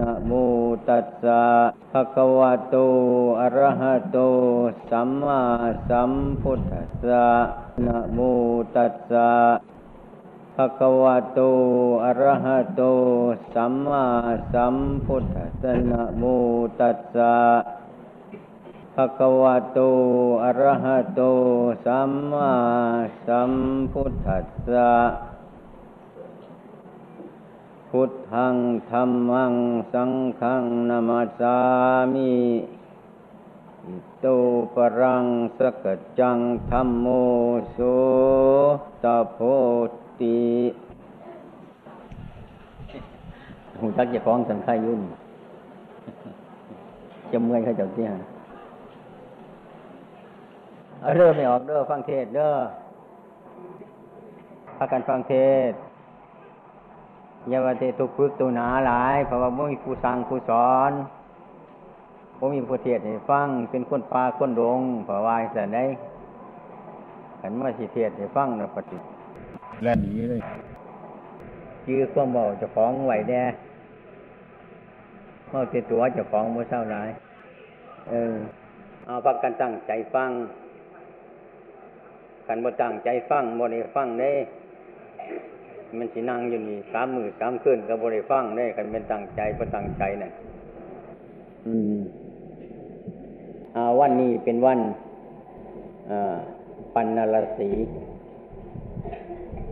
นะโมตัสสะภะคะวะโต อะระหะโต สัมมาสัมพุทธัสสะนะโมตัสสะภะคะวะโต อะระหะโต สัมมาสัมพุทธัสสะนะโมตัสสะภะคะวะโต อะระหะโต สัมมาสัมพุทธัสสะ พุทธังธรรมัง สังฆังนามาสามิอิโตปรังสกจังธรรมโมโสตโพติหูจักจะคล้องสังขายยุ่นจะเมื่อยเขาเจ้าเตี้ยเอาเริ่มไม่ออกเด้อฟังเทศเด้อพากันฟังเทศ ย่าว่าแต่ตุกพึกตัวหนาหลายเพราะว่าไม่มีผู้สั่งผู้สอนผมมีผู้เทศให้ฟังเป็นคนป่าคนดงเพราะว่าแต่ได้ขันว่าสิเทศให้ฟังนะปฏิแล่นหนีเลยยื้อความเบาเจะฟ้าของไหวแน่เมื่อติดตัวเจะฟ้าของมือเศร้าหลาย เออ เอาพักกันตั้งใจฟังกันบ่ตั้งใจฟังบ่ได้ฟังได้ มันสินั่งอยู่นี่สามมือสามคืนก็บ่ได้ฟังได้คันเป็นตั้งใจบ่ตั้งใจน่ะอืมอ่าวันนี้เป็นวันอ่าปันนรสี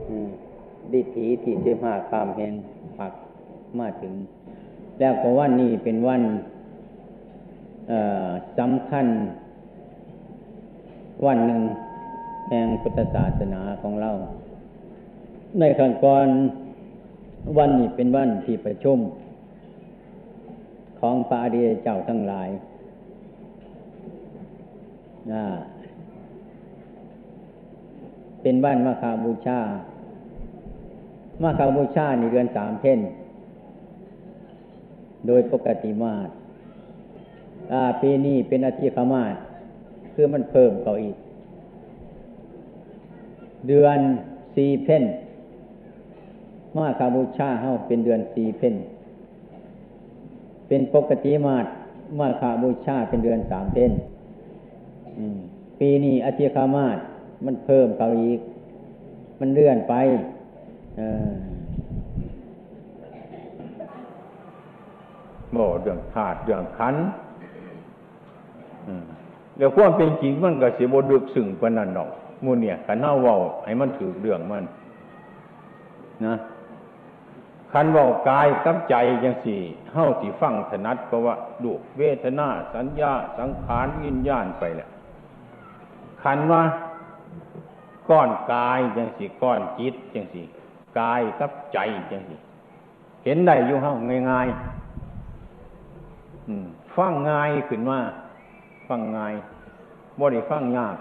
อืมดิถีที่สิบห้าคามแห่งปักมาถึง แล้วก็วันนี้เป็นวันสำคัญ วันหนึ่งแห่งพุทธศาสนาของเรา ในขั้นก่อนวันนี้เป็นวันที่ประชุม ของพระอริยเจ้าทั้งหลายเป็นบ้านมาคาบูชา มาคาบูชาในเดือนสามเท่นโดยปกติมาตปีนี้เป็นอาทิตย์ขมาศคือมันเพิ่มเก่าอีก เดือนสี่เพ่น มาคาบูชาเฮาเป็นเดือนสี่เพ่นเป็นปกติมาตมาคาบูชาเป็นเดือนสามเพ่นปีนี้อาทิตย์ขมาศมันเพิ่มเก่าอีก มันเลื่อนไปบ่เรื่องธาตุเรื่องขันเดี๋ยวความเป็นจริงมันก็เสิบดึกสึ่งปานนั้นดอกมูเนี่ยขันเฮาเว้าให้มันถือเรื่องมัน นะ ขันว้ากายกับใจจังสี่เฮาสิฟังถนัดเพราะว่าดูเวทนา สัญญา สังขารวิญญาณไปแหละขันว่าก้อนกายจังสี่ก้อนจิตจังสี่กายกับใจจังสี่เห็นได้อยู่เฮาง่ายๆฟังง่ายขึ้นมาฟังง่ายบ่ได้ฟังยาก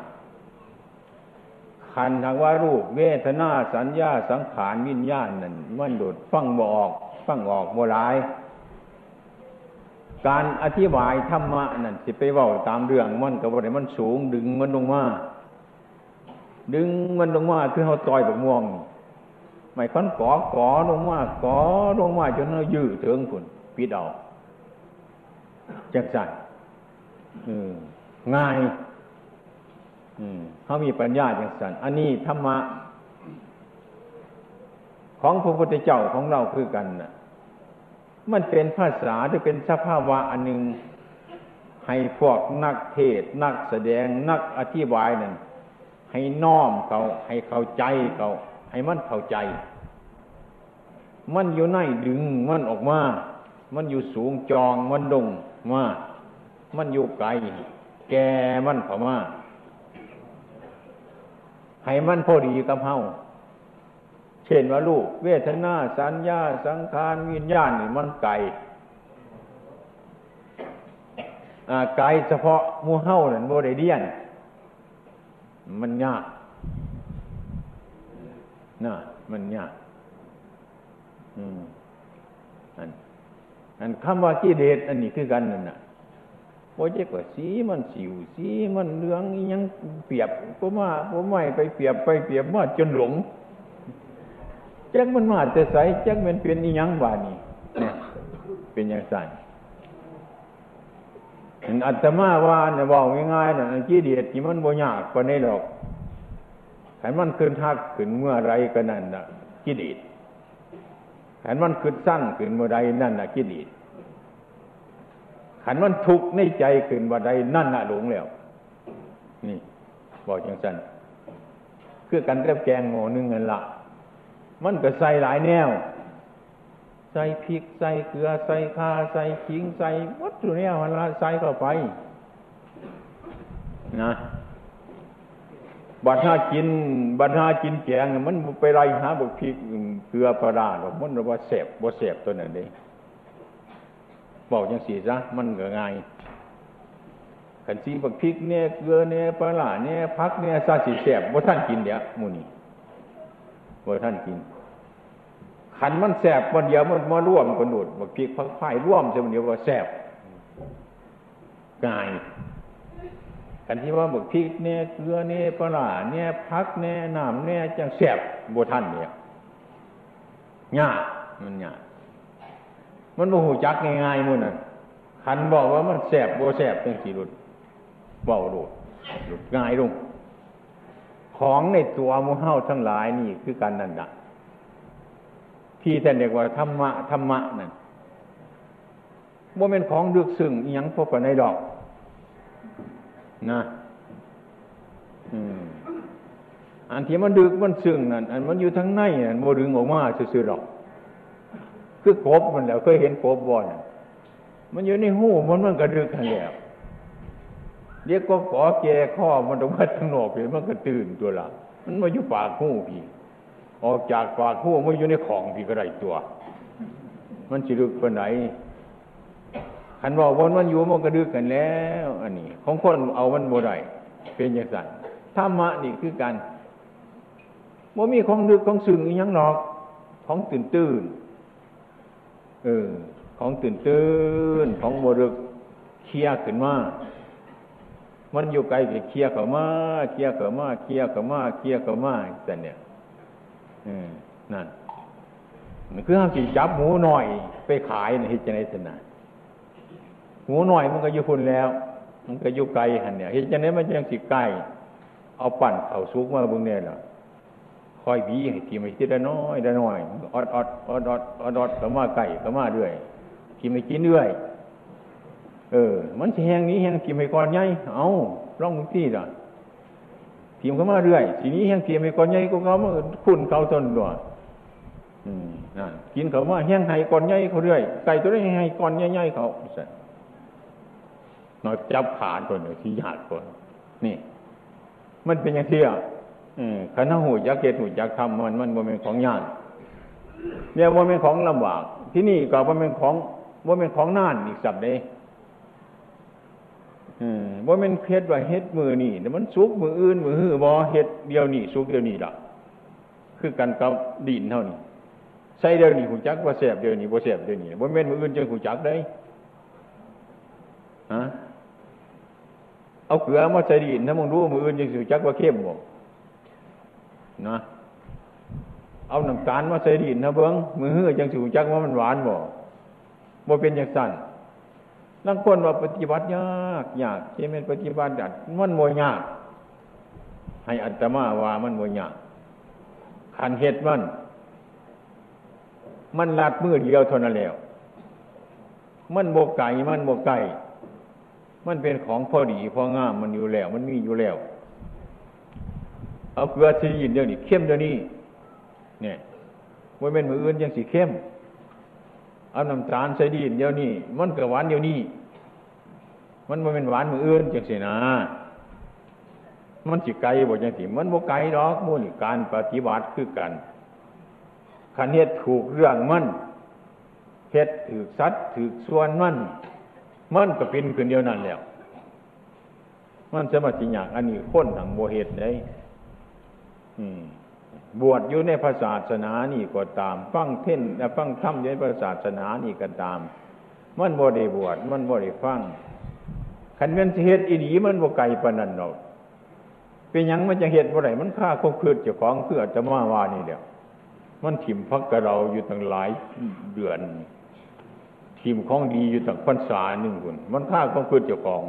ขันทางว่ารูป เวทนาสัญญาสังขารวิญญาณนั่นมันโดดฟังบออก ฟังออกบ่หลาย การอธิบายธรรมะนั่นสิไปเว้าตามเรื่องมันก็บ่ได้มันสูงดึงมันลงมาดึงมันลงมาคือเฮาต่อยแบักม่วงไม่คันกอกอลงมากอลงมาจนเฮายื้อถึงพุ่นปิดเอาจักสั่นง่าย เขามีปัญญาอย่างสันอันนี้ธรรมะของพระพุทธเจ้าของเราคือกันนะมันเป็นภาษาที่เป็นสภาวะอันหนึ่งให้พวกนักเทศนักแสดงนักอธิบายนั่นให้น้อมเขาให้เข้าใจเขาให้มันเข้าใจ มันอยู่ในดึงมันออกมา มันอยู่สูงจองมันดงมา มันอยู่ไกลแกมันเข้ามา ให้มันพอดีกับเฮาเช่นว่าลูก เวทนาสัญญา สังขารวิญญาณนี่มันไกลไกลเฉพาะมูเฮานั่นโบได้เดียน มันยากน่ะมันยากอืมอันอันคำว่ากิเลสอันนี้คือกันนั่นน่ะ ว่าจะกว่าสีมันสิวสีมันเหลืองยังเปียบผมว่าผมไม่ไปเปียบไปเปียบมาจนหลงจักมันมาแต่ใสจักมันเป็นอีหยังบานี่เนี่ยเป็นอย่างสั่นเห็นอัตมาว่าเนี่ยบอกง่ายๆนะกิเลสที่มันบ่ยากกว่านี้หรอกขันมันขึ้นทักขึ้นเมื่อไรก็นั่นนะกิเลสขันมันขึ้นสั้งขึ้นเมื่อไรนั่นนะกิเลส ขันมันทุกข์ในใจขึ้นว่าใดนั่นน่ะหลงแล้ว นี่ บอกอย่างสั้นคือกันเรียบแกงโง่นึงเงินละมันก็ใส่หลายแนว ใส่พริกใส่เกลือใส่ข้าใส่ขิงใส่วัตถุเนี่ยมันละใส่เข้าไป นะบัดถ้ากินบัดถ้ากินแกงมันไปไรหาบุกพริกเกลือปลาดาหรอกมันว่าเสบบ่เสบตัวนั้นเอง บอกยังสีซะมันก็ง่ายขันซีบักพริกเนี่ยเกลือเนี่ยปลาเนี่ยพักเนี่ยซาสีแสบบ่ท่านกินเดี๋ยวมูนี่บ่ท่านกินขันมันแสบวันเดียวมันมาร่วมกันดูดบักพริกพักไฟร่วมจะมันเดียวว่าแสบง่ายขันที่ว่าบักพริกเนี่ยเกลือเนี่ยปลาเนี่ยพักเนี่ยน้ำเนี่ยจังแสบบ่ท่านเนี่ยง่ายมันง่าย มันโมโหจักง่ายๆมุ่นน่ะขันบอกว่ามันแสบโบแสบเป็นสีหลุดเบาหลุดหลุดง่ายลงของในตัวมูเฮาทั้งหลายนี่คือการนันดะที่ท่านเรียกว่าธรรมะธรรมะนั่นว่าเป็นของดึกซึ่งยังพบกันในดอก นะ อืมอันที่มันดึกมันซึ่งนั่นอันมันอยู่ทั้งในนั่นโมดึงออกมาซื่อๆดอก คือกบมันแล้วเคยเห็นกบบ่อนมันอยู่ในหูมันมันกระดึกกันแล้วเรียกก็ขอแก่ข้อมันตรงมาทั้งนอกเลยมันก็ตื่นตัวละมันมาอยู่ปากหูพี่ ออกจากปากหูมันอยู่ในของพี่ก็ได้ตัว มันจะดึกไปไหนขันบอกวันมันอยู่มันกระดึกกันแล้ว อันนี้ ของคนเอามันโมได้เป็นอย่างนั้นธรรมะนี่คือการว่ามีของดึกของสึงอีกยังหนอก ของตื่นตื่น เออ ของตื่นตื่นของบรึกเคลียขึ้นมา มันอยู่ไกลไปเคลียเข้ามาเคลียเข้ามาเคลียเข้ามาเคลียเข้ามาแต่เนี่ยอืมนั่นคือห้ามสิจับหมูหน่อย ไปขายในเหตุในสนาหมูหน่อยมันก็อยู่พุ่นแล้ว มันก็อยู่ไกลหันเนี่ยเหตุในมันยังสิใกล้เอาปั่นเอาซุกมาบึงเนี่ยหรอ คอยบีให้ทีไม่ทีละน้อยละน้อยอดอดอดอดอดอดก็มาไก่ก็มาด้วยทีไม่กินด้วยเออ มันแหงนี้แหงทีไม่ก่อนใหญ่เอาร่องมึงที่ล่ะทีมก็มาเรื่อยทีนี้แหงทีไม่ก่อนใหญ่ก็เขามาคุณเขาตนด้วยอืมนั่นกินเขามาแหงไห้ก่อนใหญ่เขาเรื่อยไก่ตัวนี้ไห้ก่อนใหญ่ๆเขาหน่อยจับขาตัวหนึ่งที่หยาดคนนี่ มันเป็นอย่างที่อะ ขันหูจักเกตหูจักทำมันมันว่าเป็นของยากเนี่ยว่าเป็นของลำบาก ที่นี่ก็ว่าเป็นของว่าเป็นของน่านอีกสับเด้ว่าเป็นเพชรว่าเฮ็ดมือนี่แต่มันสุกมืออื่นมือหื้อบอเฮ็ดเดียวนี่สุกเดียวนี่ละคือกันกับดินเท่านี้ใส่เดียวนี่หูจักว่าแสบเดียวนี่ว่าแสบเดียวนี่ว่าเป็นมืออื่นจึงหูจักได้ฮะเอาเกลือมาใส่ดินถ้ามึงรู้มืออื่นจึงหูจักว่าเข้มบ่ นะเอาน้ำตาลมาใส่ดินนะเบิ้งมือเฮือจังสูจักว่ามันหวานบ่บ่เป็นอย่างสั้นลังคนว่าปฏิบัติยากยากเจมันปฏิบัติยากมันโมยาก ให้อัตมาว่ามันโมยากขันเหตุมัน มันลัดมือเดียวเท่านั้นแล้ว มันโบกไก่มันโบกไก่มันเป็นของพอดีพองามมันอยู่แล้ว มันมีอยู่แล้ว เอาเกลือสียินเดียวนี้เข้มเดียวนี้เนี่ยว่าเป็นมืออื่นยังสีเข้มเอาน้ำตาลใส่ดินเดียวนี้มันเกิดหวานเดียวนี้มันว่าเป็นหวานมืออื่นจังสินะ มันสิไกลบ่จังสิมันบ่ไกลดอกมูนี่การปฏิบัติคือกันขันเฮ็ดถูกเรื่องมันเฮ็ดถือสัตว์ถือส่วนมันมันก็เป็นคืนเดียวนั่นแล้ว มันจะมาสิอยากอันนี้คนทางโบเหตุได้ บวชอยู่ในพระศาสนานี่ก็ตาม ฟังเท่นฟังธรรมอยู่ในพระศาสนานี่ก็ตาม มันบ่ได้บวชมันบ่ได้ฟังขันเป็นเหตุอีดีมันบ่ไกลปานนั้นหรอกเป็นยังมันจะเหตุบ่ได้มันฆ่าคบคืดเจ้าของเพื่อจะมาวานี่เดียวมันถิ่มพักกระเราอยู่ตั้งหลายเดือนททิมของดีอยู่ตั้งพรรษาหนึ่งคนมันฆ่าของคืนเจ้าของ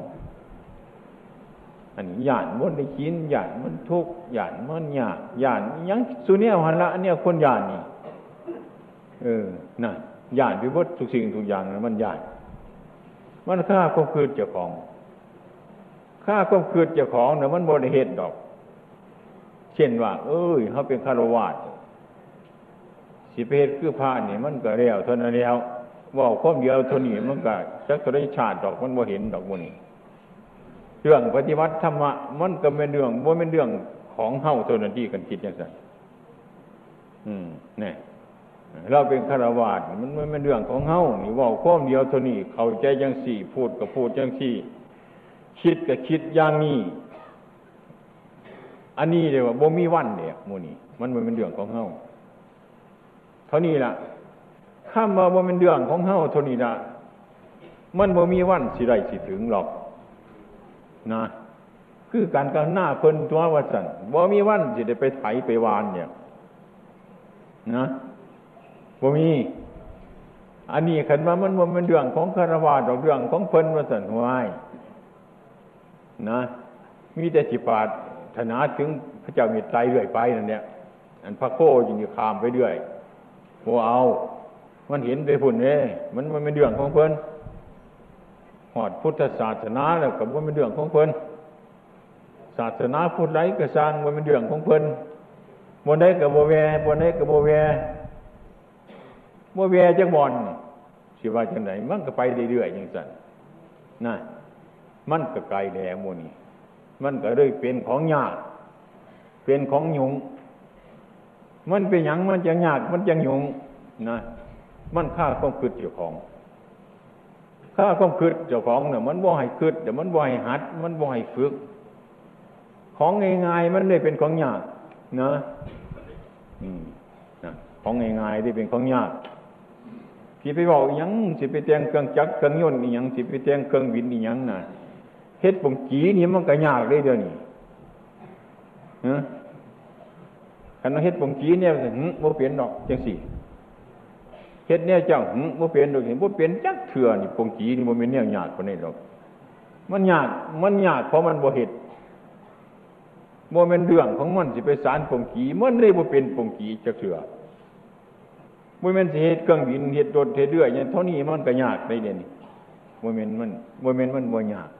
อันนี้หยาดมันได้กินหยาดมันทุกหยาดมันหยาดหยาดยังสุเนียหันละอันเนี้ยคนหยาดนี่เออนั่นหยาดไปหมดทุกสิ่งทุกอย่างมันหยาดมันฆ่าของคืนเจ้าของฆ่าของคืนเจ้าของเนี่ยมันบริเหตุดอก เช่นว่า เอ้ยเขาเป็นคารวาสสิเพศคือพระนี่มันก็เรียวเท่านั้นแล้วว่าข้อมเดียวเท่านี้มันก็จักรได้ชาติดอกมันบ่เห็นดอกมันนี่ เรื่องปฏิวัติธรรมะมันก็เป็นเรื่องว่าเป็นเรื่องของเฮาเท่านั้นที่กันคิดอย่างนั้นอืมเนี่ยเราเป็นฆราวาสมันไม่เป็นเรื่องของเฮานี่ว่าข้อมเดียวเท่านี้เข้าใจยังสี่พูดก็พูดยังสี่ คิดก็คิดอย่างนี้อันนี้เลยว่าบ่มีวันเนี่ยมูนี่มันไม่เป็นเรื่องของเฮาเท่านี้ล่ะข้ามมาบ่เป็นเรื่องของเฮาเท่านี้ละมันบ่มีวันสิได้สิถึงหรอก นะคือการกันหน้าเพิ่นตัวว่าสันบ่มีวันสิได้ไปไถไปวานเนี่ยนะบ่มี อันนี้ขันว่ามันบ่เป็นเรื่องของคารวะดอกเรื่องของเพิ่นว่าสันหวายนะมีแต่สิปาถนาถึงพระเจ้ามีใจเรื่อยไปนั่นเนี่ยอันพระโคยิงคามไปเรื่อยโมเอา มันเห็นไปพุ่นเอ้มันมันเป็นเรื่องของเพิ่น หอดพุทธศาสนาแล้วกับว่าเป็นเรื่องของเพิ่นศาสนาพุทธไรก็สร้างว่าเป็นเรื่องของเพิ่นบนได้กับโบแวบนได้กับโบแวโบแวจังบอลสิว่าจังไหนมันก็ไปเรื่อยๆอย่างสั่นนะมันก็ไกลแล้โมนี่มันก็เลยเป็นของยาก เป็นของหยุงมันเป็นหยังมันจะยากมันจะหยุงนะมันฆ่าความคืดเจ้าของ ฆ่าความคืดเจ้าของเนี่ยมันบ่ให้คืดเดี๋ยวมันบ่ให้หัด มันบ่ให้ฝึก ของง่ายๆมันได้เป็นของยากนะของง่ายๆที่เป็นของยากที่ไปบอกยังสิไปเตียงเครื่องจักรเครื่องยนต์ยังสิไปเตียงเครื่องบินยังน่ะเฮ็ดปุ่มจีนี่มันก็ยากเลยเดี๋ยวนี้ฮะคันเฮ็ดปุ่มจีเนี่ยหึบ่เปลี่ยนดอกจังสี่ เฮ็ดเนี่ยเจ้าหึบ่เปลี่ยนดอกเห็นบ่เปลี่ยนจักเถื่อนี่ปุ่มจีนี่บ่แม่นแนวยากกว่านี้ดอกมันยากมันยากเพราะมันบ่เฮ็ดบ่แม่นเรื่องของมันสิไปสารปุ่มจีมันเลยบ่เป็นปุ่มจีจักเถื่อบ่แม่นสิเฮ็ดเครื่องบินเฮ็ดรถเฮ็ดเรืออย่างเท่านี้มันก็ยากได้เด่นบ่แม่นมันบ่แม่นมันบ่ยาก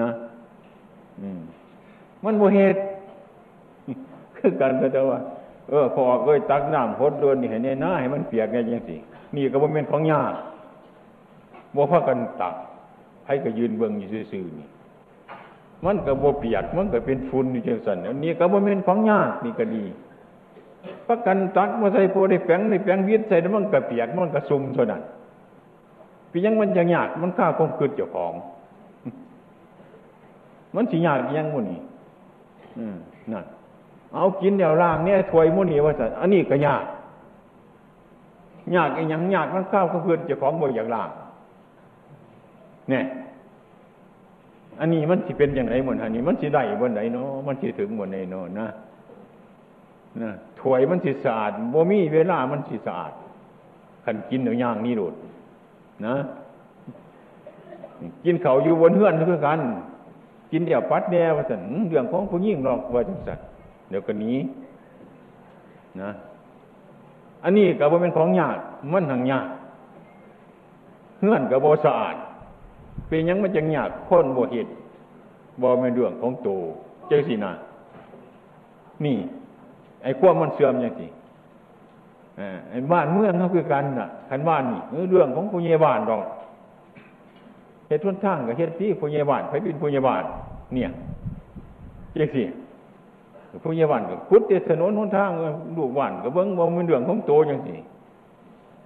นะอืมมันบ่เหตุคือกันก็จะว่า เออพอเอ้ยตักน้ำพดโดนนี่ให้แน่นาให้มันเปียกไงจังสินี่ก็บ่แม่นของยากบ่พากันตักให้ก็ยืนเบิ่งอยู่ซื่อๆนี่ มันก็บ่เปียกมันก็เป็นฝุ่นอยู่จังซั่นอันนี้ก็บ่แม่นของยากนี่ก็ดีประกันตักมาใส่โพได้แฝงได้แฝงวิทย์ใส่แล้วมันก็เปียกมันก็ซุ่มเท่านั้นปียังมันจะยากมันฆ่าความคิดเจ้าของ มันสิยากยังมุนี่อืมนั่น เอากินเดี๋ยวล่างเนี่ยถวยมุนีว่าสัอันนี้ก็ยาก ยากไอ้ยังยากมันข้าวก็เพื่อนจะของบ่อย่างล่างเนี่ยอันนี้มันสิเป็นอย่างไรหมดอันนี้ มันสิได้บนไหนเนาะมันสิถึงบนไหนเนาะนะนะถวยมันสิสะอาดบ่มีเวลามันสิสะอาดขันกินเดี๋ยวย่างนี่โดดนะ กินเขาอยู่บนเฮือนเพื่อกัน กินเดี๋ยวปัดแนวว่าสันเรื่องของผู้ยิ่งหรอกว่าจังสัน ดี๋ยวกันนี้นะ อันนี้กับว่าเป็นของยากมันหังยากเฮือนกับบ่สะอาดเป็นยังมันจังยากคนบ่เหตุบ่เป็นเรื่องของโตเจ้าสินะนี่ ไอ้ความมันเสื่อมอย่างสิไอ้บ้านเมืองเขาคือกันน่ะคันบ้านนี่เรื่องของผู้ใหญ่บ้านดอกเหตุทุนทางกับเหตุที่ผู้ใหญ่บ้านไปเป็นผู้ใหญ่บ้านเนี่ยเจ๊สิ ผู้ใหญ่บ้านกับคุดเตถนนหนทางลูกบ้านกับเบิ้งบ่มันเรื่องของโตอย่างสิ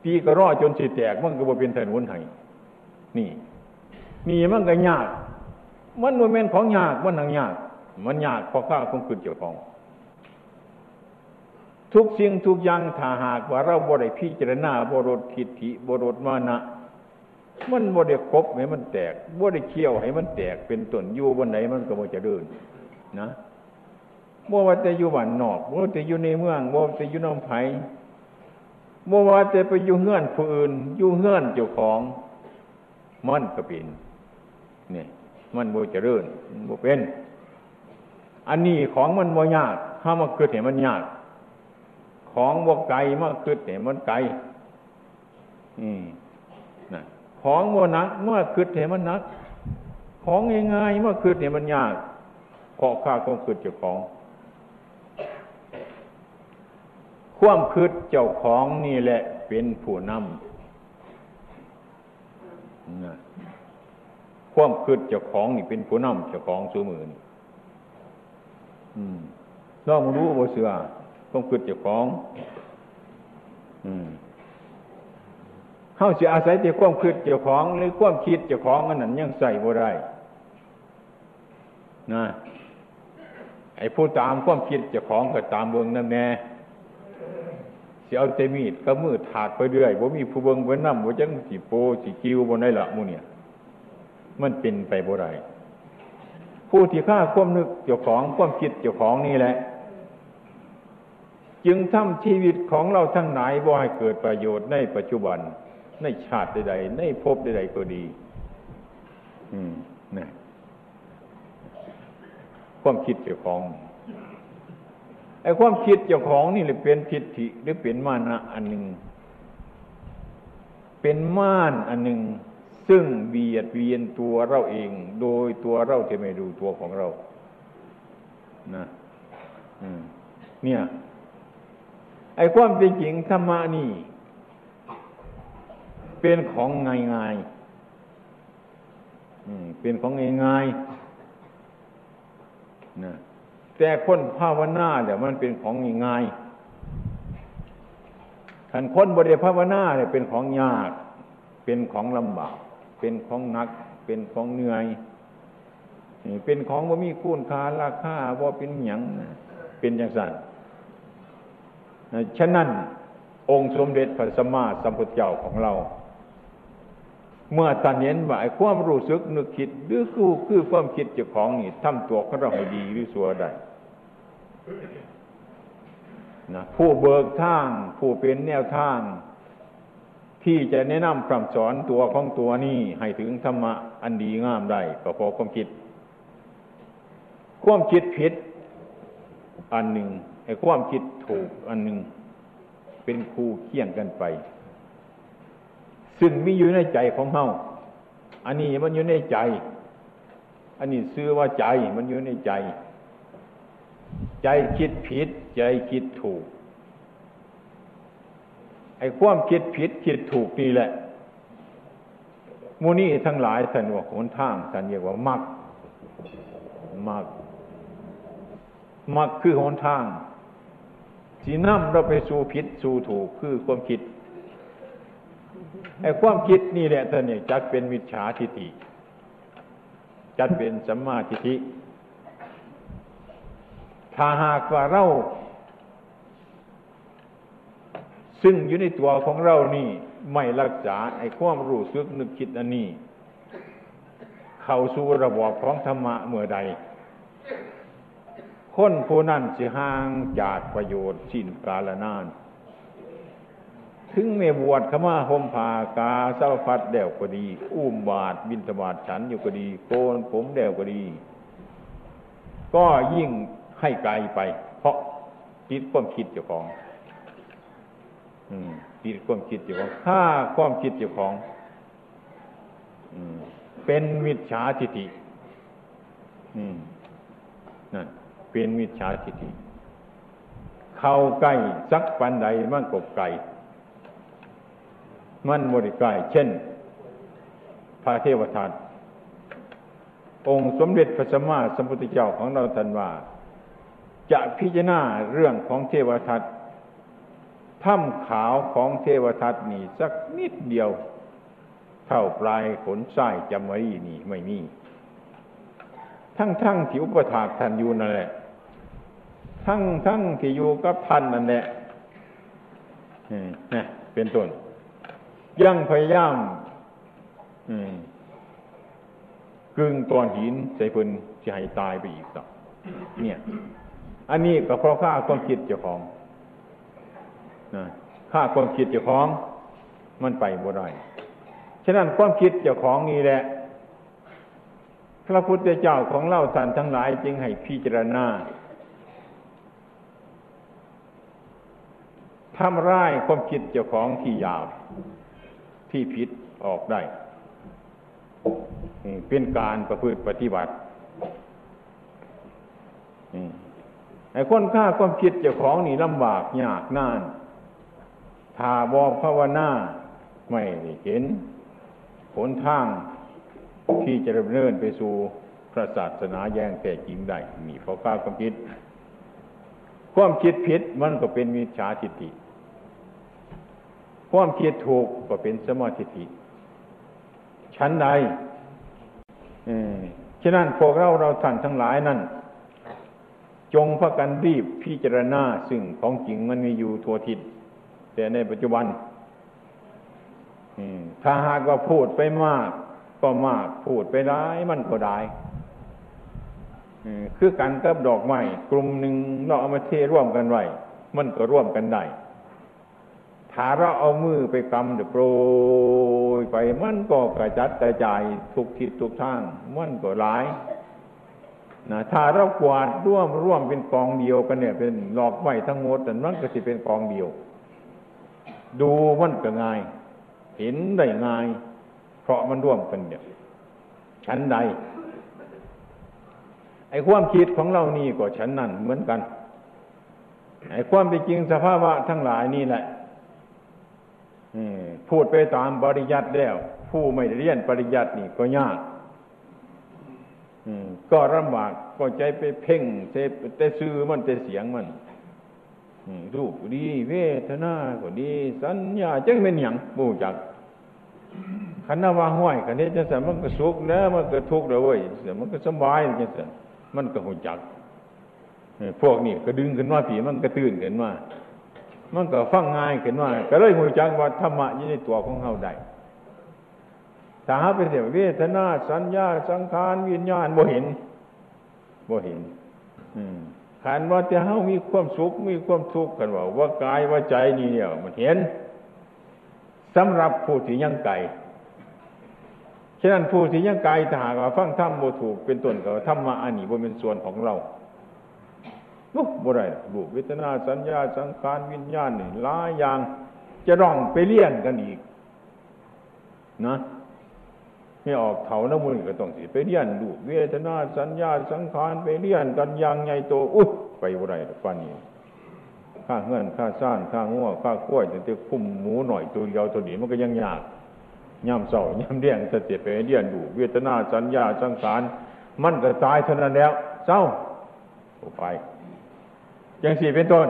ปีก็รอจนสิแตกมันก็บ่เป็นถนนไห้นี่นี่มันก็ยาก มันโมเมนของยากมันหนังยาก มันยากเพราะข้าคงขึ้นเกี่ยวของ ทุกสิ่งทุกอย่างถ้าหากว่าเราบริพิจารณาบรดทิฏฐิบรดมานะมันบ่ได้ครบให้มันแตกบ่ได้เคี่ยวให้มันแตกเป็นต้นอยู่บนไหนมันก็บ่จะเดินนะ บ่ว่าจะอยู่บ้านนอกบ่ว่าจะอยู่ในเมืองบ่ว่าจะอยู่น้ำไผ่บเมื่อว่าจะไปอยู่เฮือนผู้อื่น อยู่เฮือนเจ้าของมันก็เป็นนี่มันโบเจริญโบเป็น อันนี้ของมันโบยากถ้ามาเกิดเห็นมันยาก ของโบไกลมาเกิดเห็นมันไกลอืมนะของโบนักเมื่อเกิดเห็นมันนัก ของง่ายๆเมื่อเกิดเห็นมันยากเพราะข้าก็เกิดเจ้าของ ความคืดเจ้าของนี่แหละเป็นผู้นำความคืดเจ้าของนี่เป็นผู้นำเจ้าของสูมือนลองรู้บ่เสือความคืดเจ้าของเข้าจะอาศัยแต่ความคิดเจ้าของ หรือความคิดเจ้าของนั้นยังใส่บ่ได้นะไอ้ผู้ตามความคิดเจ้าของก็ตามเบืองนั่นแน่ สิเอาเตมีดก็มือถากไปเรื่อยว่ามีผู้เบิงเว้นน้ำว่าจังสีโปสีกิ้วบนได้ละมูเนี่ย มันเป็นไปบ่ได้ผู้ที่ฆ่าความนึกเจ้าของความคิดเจ้าของนี่แหละ จึงทำชีวิตของเราทั้งหลายบ่ให้เกิดประโยชน์ในปัจจุบัน ในชาติใดๆในภพใดๆก็ดี อืมนี่ความคิดเจ้าของ อ้ความคิดเจ้าของนี่เลยเป็นทิฏฐิหรือเป็นมานะอันหนึ่ง เป็นม่านอันหนึ่ง ซึ่งเบียดเบียนตัวเราเอง โดยตัวเราที่ไม่ดูตัวของเรา นะเนี่ย ไอ้ความเป็นจริงธรรมะนี่ เป็นของง่ายง่ายเป็นของง่ายง่ายนะ แต่คนภาวนาเนี่ยมันเป็นของง่ายขันคนบริภาวนาเนี่ยเป็นของยาก เป็นของลำบาก เป็นของหนัก เป็นของเหนื่อย เป็นของว่ามีคุณค่าราคาว่าเป็นหยังเป็นอย่างสั้นฉะนั้นองค์สมเด็จพระสัมมาสัมพุทธเจ้าของเรา เมื่อตันเห็นว่าไอ้ความรู้สึกนึกคิด หรือคือคือความคิดเจ้าของนี่ทำตัวของเราให้ดีหรือสัวได้ นะผู้เบิกทาง ผู้เป็นแนวทาง ที่จะแนะนำคำสอนตัวของตัวนี้ให้ถึงธรรมะอันดีงามได้ก็พราะความคิด ความคิดผิด อันหนึ่งไอ้ความคิดถูกอันหนึ่งเป็นคู่เคี่ยงกันไป ซึ่งมีอยู่ในใจของเฮาอันนี้มันอยู่ในใจ อันนี้ซื้อว่าใจมันอยู่ในใจ ใจคิดผิด ใจคิดถูก ไอ้ความคิดผิดคิดถูกนี่แหละมูนี่ทั้งหลายท่านว่าหนทางท่านเรียกว่ามักมักมักคือหนทางสีน้ำเราไปสู่ผิดสู่ถูกคือความคิดไอ้ความคิดนี่แหละท่านเนี่ยจัดเป็นมิจฉาทิฏฐิจัดเป็นสัมมาทิฏฐิ ถ้าหากว่าเรา ซึ่งอยู่ในตัวของเรานี่ไม่รักษาไอ้ความรู้สึกนึกคิดอันนี้ เข้าสู่ระบบของธรรมะเมื่อใด คนผู้นั้นจะห่างจากประโยชน์สิ้นกาลนาน ถึงเมบวชขมาหมผากาเศร้าพัดเดวก็ดี อุ้มบาทบินตบาทฉันอยู่ก็ดี โกนผมเดวก็ดี ก็ยิ่ง ให้ไกลไป เพราะติดความคิดเจ้าของติดความคิดเจ้าของถ้าความคิดเจ้าของเป็นมิจฉาทิฏฐินั่นเป็นมิจฉาทิฏฐิเข้าใกล้สักปันใดมันกบไก่มันบริกล้เช่น พระเทวทัตองค์สมเด็จพระสัมมาสัมพุทธเจ้าของเราท่านว่า จะพิจารณาเรื่องของเทวทัตถ้ำขาวของเทวทัตนี่สักนิดเดียว เท่าปลายขนไส้จำมรีนี่ไม่มี ทั้งทั้งที่อุปถากท่านอยู่นั่นแหละ ทั้งทั้งที่อยู่กับท่านนั่นแหละนี่เป็นต้นยังพยายามกึ่งก้อนหินใส่เพิ่นจะให้ตายไปอีกสักเนี่ย อันนี้ก็เพราะข้าความคิดเจ้าของนะฆ่าความคิดเจ้าของ มันไปบ่ได้ฉะนั้นความคิดเจ้าของนี่แหละ พระพุทธเจ้าของเล่าสันทั้งหลายจึงให้พิจารณาทำร้ายความคิดเจ้าของที่ยาวที่ผิดออกได้ เป็นการประพฤติปฏิบัติ ไอ้คนฆ่าความคิดเจ้าของนี่ลำบากยากนานถ้าบอกภาวนาไม่เห็นผลทางที่จะดำเนินไปสู่พระศาสนาแย่งแต่จริงได้มีเพราะฆ่าความคิด ความคิดผิดมันก็เป็นมิจฉาทิฏฐิความคิดถูกก็เป็นสมาธิชั้นใดฉะนั้นพวกเราเราท่านทั้งหลายนั่น จงพากันรีบพิจารณาซึ่งของจริงมันมีอยู่ทั่วทิศแต่ในปัจจุบันถ้าหากว่าพูดไปมาก ก็มากพูดไปร้ายมันก็ได้คือกันกับดอกไม้กลุ่มหนึ่งเราเอามาเทร่วมกันไว้มันก็ร่วมกันได้ถ้าเราเอามือไปกำเดือโปรยไปมันก็กระจัดกระจายทุกทิศทุกทางมันก็หลาย นะถ้าเรากวาดร่วมร่วมเป็นกองเดียวกันเนี่ย เป็นหลอกไว้ทั้งหมดแต่มันก็จะเป็นกองเดียว ดูมันก็ง่าย เห็นได้ง่าย เพราะมันร่วมกันเนี่ยชั้นใด ไอ้ความคิดของเรานี่ก็ชั้นนั้นเหมือนกัน ไอ้ความเป็นจริงสภาวะทั้งหลายนี่แหละพูดไปตามปริยัติแล้ว ผู้ไม่เรียนปริยัตินี่ก็ยาก ก็ลำบากก็ใจไปเพ่งเสพแต่ซื้อมันแต่เสียงมันรูปดี เวทนาก็ดี สัญญาจังเป็นหยังบูจักขันนว่าห้อยขันนี้จะสมันก็สุขนะมันก็ทุกข์เลยเว้ยมันก็สบายจังสันมันก็หูจักพวกนี้ก็ดึงขึ้นมาผีมันก็ตื่นขึ้นมามันก็ฟังง่ายขึ้นว่าก็เลยหูจักว่าธรรมะยู่ในตัวของเราได้ ถ้าหาเป็นเสียเวทนาสัญญาสังขารวิญญาณบ่เห็นบ่เห็นขันว่าจะเฮามีความสุขมีความทุกข์กันว่าว่ากายว่าใจนี่เนี่ยมันเห็นสำหรับผู้ที่ยังไก่ฉะนั้นผู้ที่ยังไก่ถ้าหากว่าฟังธรรมบ่ถูกเป็นต้นก็ธรรมะอันนี้บ่เป็นส่วนของเราบุบ่ได้บุเวทนาสัญญาสังขารวิญญาณนี่หลายอย่างจะร้องไปเลี่ยนกันอีก นะ ไม่ออกเถาน้ำมือก็ต้องสิ ไปเลี่ยนดูเวทนาสัญญาสังขารไปเลี่ยนกันอย่างใหญ่โตอุ๊บไปบ่ได้ฟันนี้ข้าเงื่อนข้าซ่านข้าง้วข้าข้วยจะคุ้มหมูหน่อยตัวเดียวตัวนี้มันก็ยังยากย่ำเศร้าย่ำเดี่ยงจะเจ็บไปเลี่ยนดูเวทนาสัญญาสังขารมันก็ตายเท่านั้นแล้วเศร้าไปย่างสี่เป็นต้น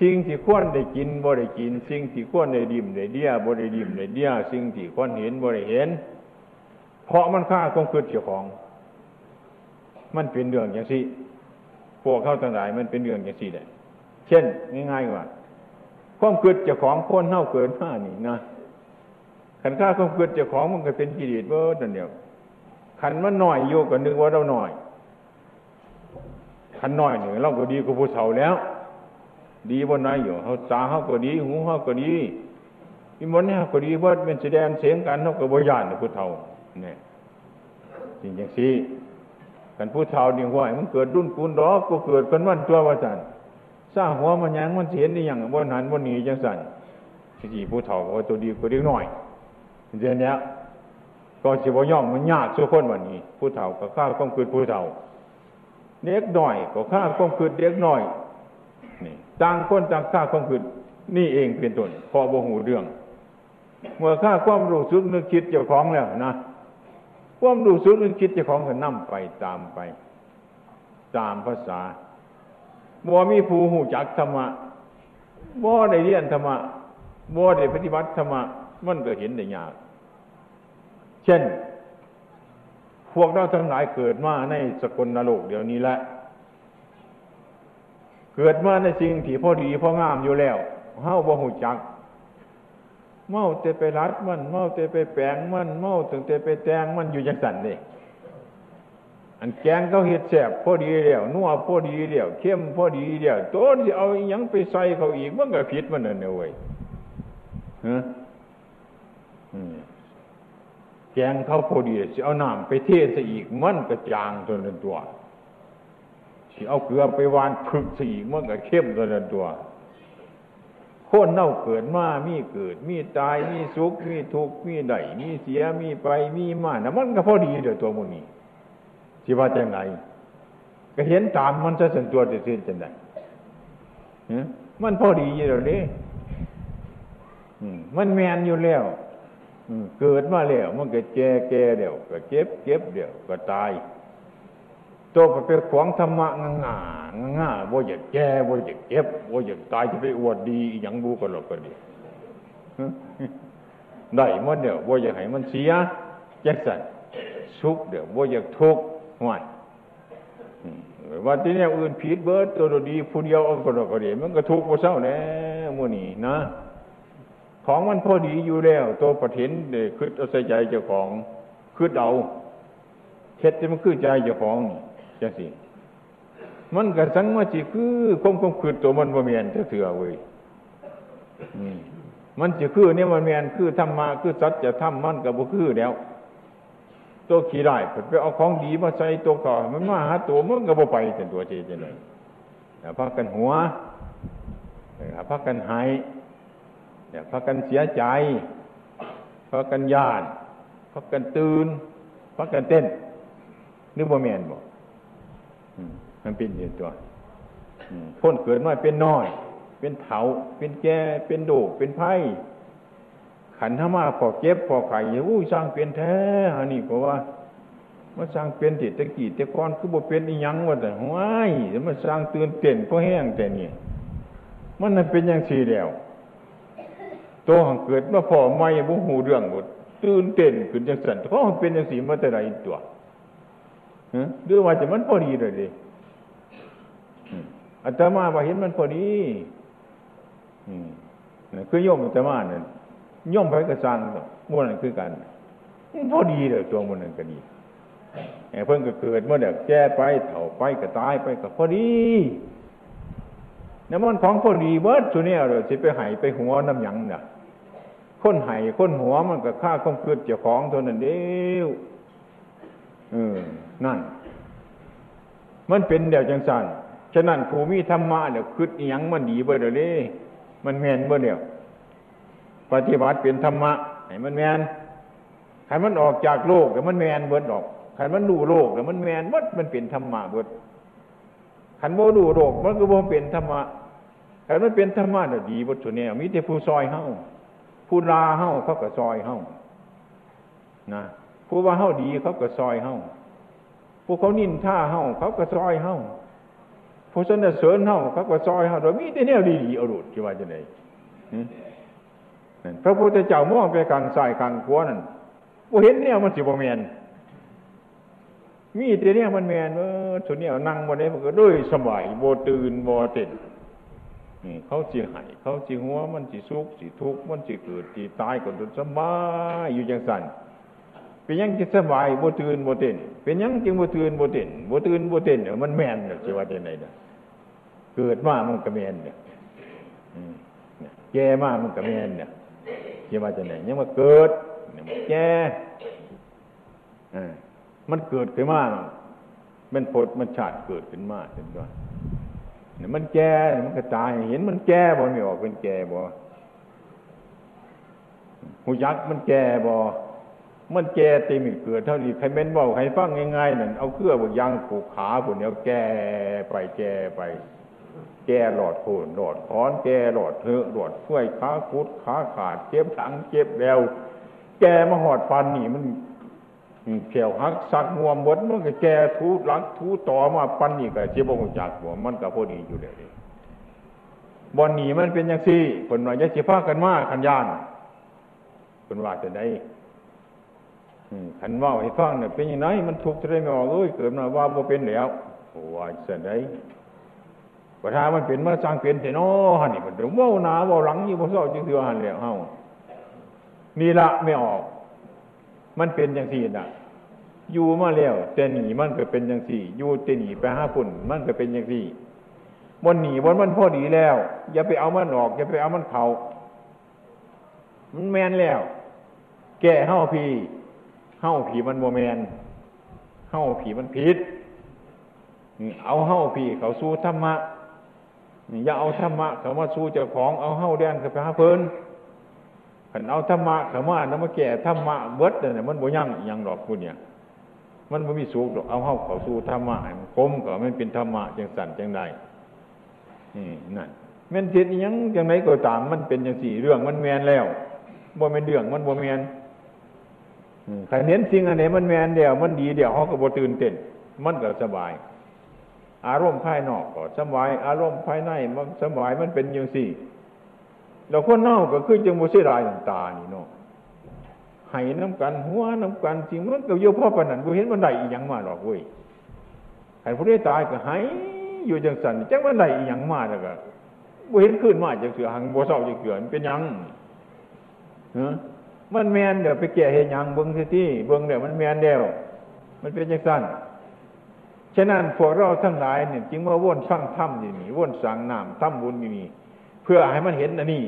สิ่งที่ควรได้กินบ่ได้กิน สิ่งที่ควรได้ดิมได้เดียบ่ได้ดิมได้เดียสิ่งที่ควรเห็นบ่ได้เห็น เพราะมันฆ่าความคิดเจ้าของ มันเป็นเรื่องอย่างสี่พวกเข้าต่างหลายมันเป็นเรื่องอย่างสี่เลยเช่น ง่ายๆว่าความคิดเจ้าของคนเน่าเกินห้านี่นะขันฆ่าความคิดเจ้าของมันก็เป็นกิเลสเบิดนั่นเดียวขันมันหน่อยโยกกันนึกว่าเราหน่อยขันหน้อยหนึ่งเราก็ดีกว่าผู้เฒ่าแล้ว ดีบนไหนอยู่เขาตาเขาก็ดี หูเขาก็ดีอีมันเนี่ยก็ดีว่าเป็นแสดงเสียงกันเขาก็บริยานผู้เฒ่าเนี่ยจริงอย่างสิกันผู้เฒ่านี่ว่ามันเกิดรุ่นปูนดอกก็เกิดเป็นวันตัวว่าสันสร้างหัวมันยังมันเสียนได้ยังบนหันบนหนีจังสันที่ผู้เฒ่าก็ตัวดีกว่าเด็กน้อยเดี๋ยวนี้ก็สิบย่อมมันยากสุคนวันนี้ ผู้เฒ่าก็ข้าวต้องเกิดผู้เฒ่าเด็กหน่อยก็ฆ่าความคืดเด็กหน่อยนี่ ต่างคนต่างฆ่าความคืดนี่เองเป็นต้นพอบ่หูเรื่อง เมื่อฆ่าความรู้สึกนึกคิดเจ้าของแล้วนะความรู้สึกนึกคิดเจ้าของก็นั่มไปตามไป ตามภาษาบ่มีผู้หูจักธรรมะบ่ได้เรียนธรรมะบ่ได้ปฏิบัติธรรมะมันก็เห็นได้ยาก เช่น พวกเราทั้งหลายเกิดมาในสกลนรกเดี๋ยวนี้แหละ เกิดมาในสิ่งที่พอดีพองามอยู่แล้วเฮาบ่หูจัก เมาเตไปรัดมัน เมาเตไปแปลงมัน เมาถึงเตไปแตงมันอยู่จังสันเลยอันแกงเขาเห็ดแสบพอดีเดียวนัวพอดีเดียวเข้มพอดีเดียวตัวที่เอาอยังไปใส่เขาอีกมันก็ผิดมันนั่นเว้ยฮะแกงเขาพอดีสิเอาน้ำไปเทใส่อีกมันก็จางตัวนั้นตัว เอาเกลือไปวานพึกใส่อีกมันก็เข้มตัวนั้นตัวคนเน่าเกิดมา มีเกิด มีตาย มีสุข มีทุกข์ มีได้มีเสีย มีไป มีมานะมันก็พอดีเดี๋ยวตัวมันนี้ที่ว่าจะไง ก็เห็นตามมันจะส่วนตัวจะสิ้นจะไหนมันพอดีอยู่แล้วนี่มันแมนอยู่แล้วเกิดมาแล้ว มันก็แก่แก่เดี๋ยวก็เก็บเก็บเดี๋ยวก็ตาย ตัวก็เป็นขวางธรรมะง่าง่าง่าบ่อยากแก่บ่อยากเก็บบ่อยากตายจะไปอวดดีอย่างบูกันหรอกก็ดีได้มันเดี๋ยวบ่อยากให้มันเสียแจ็คสันสุขเดี๋ยวบ่อยากทุกข์ห่วยว่าที่นี่อื่นผิดเบิร์ดตัวดีผู้เดียวเอาก็ก็ดีมันก็ทุกข์บ่เศร้าแน่มื่อนี้นะ ของมันพอดีอยู่แล้ว ตัวประเทนเด็กคืดเอาใส่ใจเจ้าของคืดเอาเฮ็ดที่มันคือใจเจ้าของ จังสิมันกระสังมาจีคือคงคงคือตัวมันบ่เมียนเถื่อเว้ยมันจะคือเนี่ยมันเมียนคือธรรมะคือสัจจะธรรมมันกับบุคือแล้ว ตัวขี่ได้ไปเอาของดีมาใส่ตัวก่อมันมาหาตัวมันก็บ่ไปแต่ตัวเจเจเลยอย่าพักกันหัวอย่าพักกันหายอย่าพักกันเสียใจพักกันยานพักกันตื่นพักกันเต้นนึกว่าเมียนบอก มันเป็นอยู่ตัวพ้นเกิดมาเป็นน้อย เป็นเถา เป็นแก่เป็นโดเป็นไพ่ขันธมาพอเก็บพอไข่อู้สร้างเป็นแท้อันนี้เพราะว่ามาสร้างเป็นติดตะกี้ต่ก่อนคือบ่เป็นอีหยังว่าแต่ห้ายมาสร้างตื่นเต้นเพราะแห้งแต่นี่มันนั่นเป็นอย่างสี่แล้วตัวหังเกิดมาพอไม่บุหูเรื่องหมดตื่นเต้นขึ้นจังสันเพราะมันเป็นอย่างสี่มาแต่ไหนตัว หรือว่าจะมันพอดีเลยดิอาตมาว่าเห็นมันพอดีคือโยมอาตมาเนี่ยโยมไปกระซังม้วนนั่นคือกันพอดีเลยตัวมันนั่นก็ดีเพิ่งก็เกิดเมื่อเด็กแก่ไปเถ่าไปก็ตายไปก็พอดีน้ำมันของพอดีเบิร์ดตัวนี้เลยสิไปไห้ไปหัวน้ำหยังเนี่ยคนไห้คนหัวมันก็ฆ่าคมคืดเจ้าของตัวนั้นเดียว เออ นั่น มันเป็นเดียวจังสันฉะนั้นภูมิธรรมะเนี่ยคืดอยังมันดีเบ่เดี๋ยวนี้มันแมนเบ่เดียวปฏิบัติเป็นธรรมะให้มันแมนให้มันออกจากโลกแต่มันแมนเบิดออกให้มันดูโลกแต่มันแมนเบิดมันเป็นธรรมะเบิดขันโมดูโลกมันก็บ่เป็นธรรมะขันมันเป็นธรรมะเนี่ยดีบทสุเนี่ยมีแต่ผู้ซอยเฮ้าผู้ลาเฮ้าเขาก็ซอยเฮ้านะ ผู้ว่าเฮ้าดีเขาก็ซอยเฮ้าผู้เขานินท่าเฮ้าเขาก็ซอยเฮ้าผู้สนเสริญเฮาเขาก็ซอยเฮาโดยมีแต่แนวดีๆเอาดุดที่ว่าจะไหนพระพุทธเจ้ามองไปกลางสายกลางขวานั่นผู้เห็นเนี่ยมันสิบแมนมีแต่เนี่ยมันแมนเออส่วนเนี่ยนั่งบนนี้มันก็ด้วยสบายโบตื่นโบเต้นเขาจีหายเขาจีหัวมันจีสุกจีทุกมันจีเกิดจีตายก็ดสบายอยู่อย่างสั่น เป็นยังจะสบายโบตื่นโบเต้นเป็นยังจึงโบตื่นโบเต้นโบตื่นโบเต้นเนี่ยมันแมนเนี่ยจะว่าจะไหนเนี่ยเกิดมามันก็แมนเนี่ยแก่มามันก็แมนเนี่ยจะว่าจะไหนยังมาเกิดเนี่ยมันแก่มันเกิดขึ้นมามันพดมันชาติเกิดขึ้นมาเห็นด้วยเนี่ยมันแก่มันก็ตายเห็นมันแก่บ่ไม่ออกเป็นแก่บ่หูยักษ์มันแก่บ่ มันแก่ตีมิเกิดเท่านี้ใครเม้นบอกใครฟังง่ายๆนั่นเอาเครื่องบกยางผูกขาผุนเนี้ยแก่ไปแก่ไป แก่หลอดโคนหลอดคอนแก่หลอดเถอะหลอดช่วยขาคุดขาขาดเจ็บถังเจ็บแล้ว แก่มาหอดฟันนี่มันเขียวหักสักงวมบดมันก็แก่ทูหลังทูต่อมาปันนี่ก็เจ็บงจากหัวมันก็พอดีอยู่เดี๋ยวนี้บอลหนีมันเป็นอย่างซี่คนว่าจะเจ็บผ้ากันมากขันยานคนว่าจะได้ ขันว่าให้ฟังเนี่ยเป็นยังไงมันทุกข์จะได้ไม่ออกเอ้ยเกิดมาว่าบ่เป็นแล้วว่าจะได้ประธานมันเป็นมาสร้างเป็นเถนอหันนี่มันว่าหนาว่าหลังอยี่บ่เศร้าจึงถือหันแล้วเฮานี่ละไม่ออก มันเป็นอย่างที่น่ะ อยู่มาแล้วแต่หนีมันก็เป็นอย่างสี่อยู่แต่หนีไปห้าฝุ่นมันก็เป็นอย่างสี่บนหนีบนมันพอดีแล้ว อย่าไปเอามันออกอย่าไปเอามันเขามันแมนแล้ว แก่เฮ้าพี เฮ้าผีมันโมแมนเฮ้าผีมันผิดเอาเฮ้าผีเขาสู้ธรรมะอย่าเอาธรรมะเขามาสู้เจ้าของเอาเฮ้าแดนเขาไปหาเพลินขันเอาธรรมะเขามาน้ำมาแก่ธรรมะเบิดเนี่ยมันบ่ยั่งยังดอกคุณเนี่ย มันบ่มีสุขดอกเอาเฮ้าเขาสู้ธรรมะมันคมก็มันเป็นธรรมะจังสันจังใดนี่นั่นแม่นจิตยังจังไหนก็ตามมันเป็นอย่างสี่เรื่องมันแมนแล้วบ่แมนเรื่องมันบ่แมน ใครเน้นสิ่งอันไหนมันแมนเดียวมันดีเดียวเขาก็บ่ตื่นเต้นมันก็สบาย อารมณ์ภายนอกก็สบาย อารมณ์ภายในมันสบายมันเป็นอย่างสี่เราคนเน่าก็คือจังบ่เสียดายตานี่เนาะให้น้ำกันหัวน้ำกันจริงมันก็โยพ่อปนันบ่เห็นมันได้อีหยังมาหรอกเว้ยใครผู้ได้ตายก็ให้อยู่จังสันจังมันได้อีหยังมาแล้วก็บ่เห็นขึ้นมาจังเสือหังบ่เศร้าจังเสือนเป็นยังเนาะ มันแมนเดี๋ยวไปแก่เหตุยังเบิ้งที่เบิ้งเดี๋ยวมันแมนเดียวมันเป็นอย่างสั้นฉะนั้นพวกเราทั้งหลายเนี่ยจึงว่าว่นสร้างถ้ำอยู่นี่ว่นสังน้ำถ้ำบุญอยู่นี่เพื่อให้มันเห็นอันนี้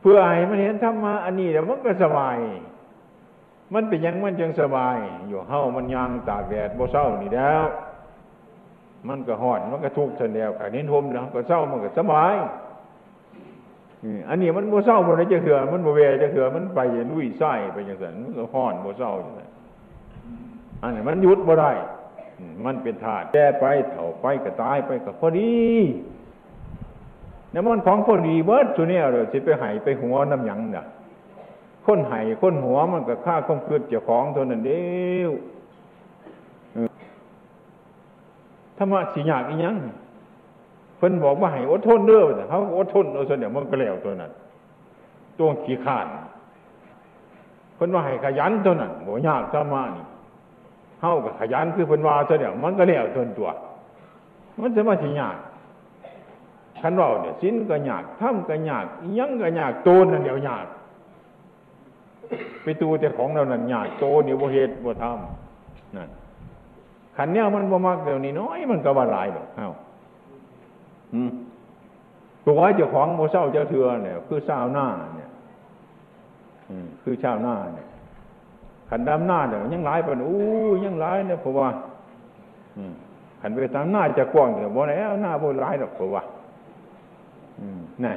เพื่อให้มันเห็นธรรมะอันนี้เดี๋ยวมันก็สบาย มันเป็นยังมันจึงสบาย อยู่เฮ้ามันยางตากแดดบ่เศร้านี่แล้ว มันก็หอดมันก็ทุกข์เสียแล้วขันนี้ทมแล้วก็เศร้ามันก็สบาย อันนี้มันโมเศร้าบนนี้จะเถื่อมันโมเวจะเถื่อมันไปอย่างลุยไส้ไปอย่างนั้นมันก็ห้อนโมเศร้าอย่างนั้นอันนี้มันยุดบ่ได้มันเป็นธาตุแก่ไปเถ่าไปก็ตายไปก็พอดีนี่ยมันของพอดีเบิร์ดตัวนี้เลยสิไปไห้ไปหัวน้ำหยังเนี่ยคนไห้คนหัวมันก็ฆ่าคมคืนเจ้าของตัวนั้นเดียวธรรมะสิยากอีหยัง พิ่นบอกว่าให้อดทนเด้อเขาอดทนเอาส่วนเดียวมันก็แล้วตัวนั้นตัวขี้ขานเพิ่นว่าให้ขยันตัวนั้นบ่ยากธรรมะนี่เฮากับขยันคือเพิ่นว่าส่วนเดียวมันก็แล้วตัวตัว มันจะมาสิยากคันว่าเนี่ยสิ้นก็ยากทำก็ยากยังก็ยากโตนั่นเดียวยากไปตูแต่ของเรานั่นยากโตเนี่ยบ่เหตุบ่ทำนั่นขันเนี้ยมันบ่มากเดี๋ยวนี้น้อยมันก็ว่าหลายดอกเอ้า ตัวเจ้าของโมเศร้าเจ้าเถือเนี่ยคือชาวหน้าเนี่ยคือชาวหน้าเนี่ยขันดำหน้าเนี่ยยังหลายปนอู้ยังหลายเนี่ยเพราะว่าขันไปตามหน้าจะกว้างเนี่ยบ่แล้วหน้าบ่หลายหรอกเพราะว่านี่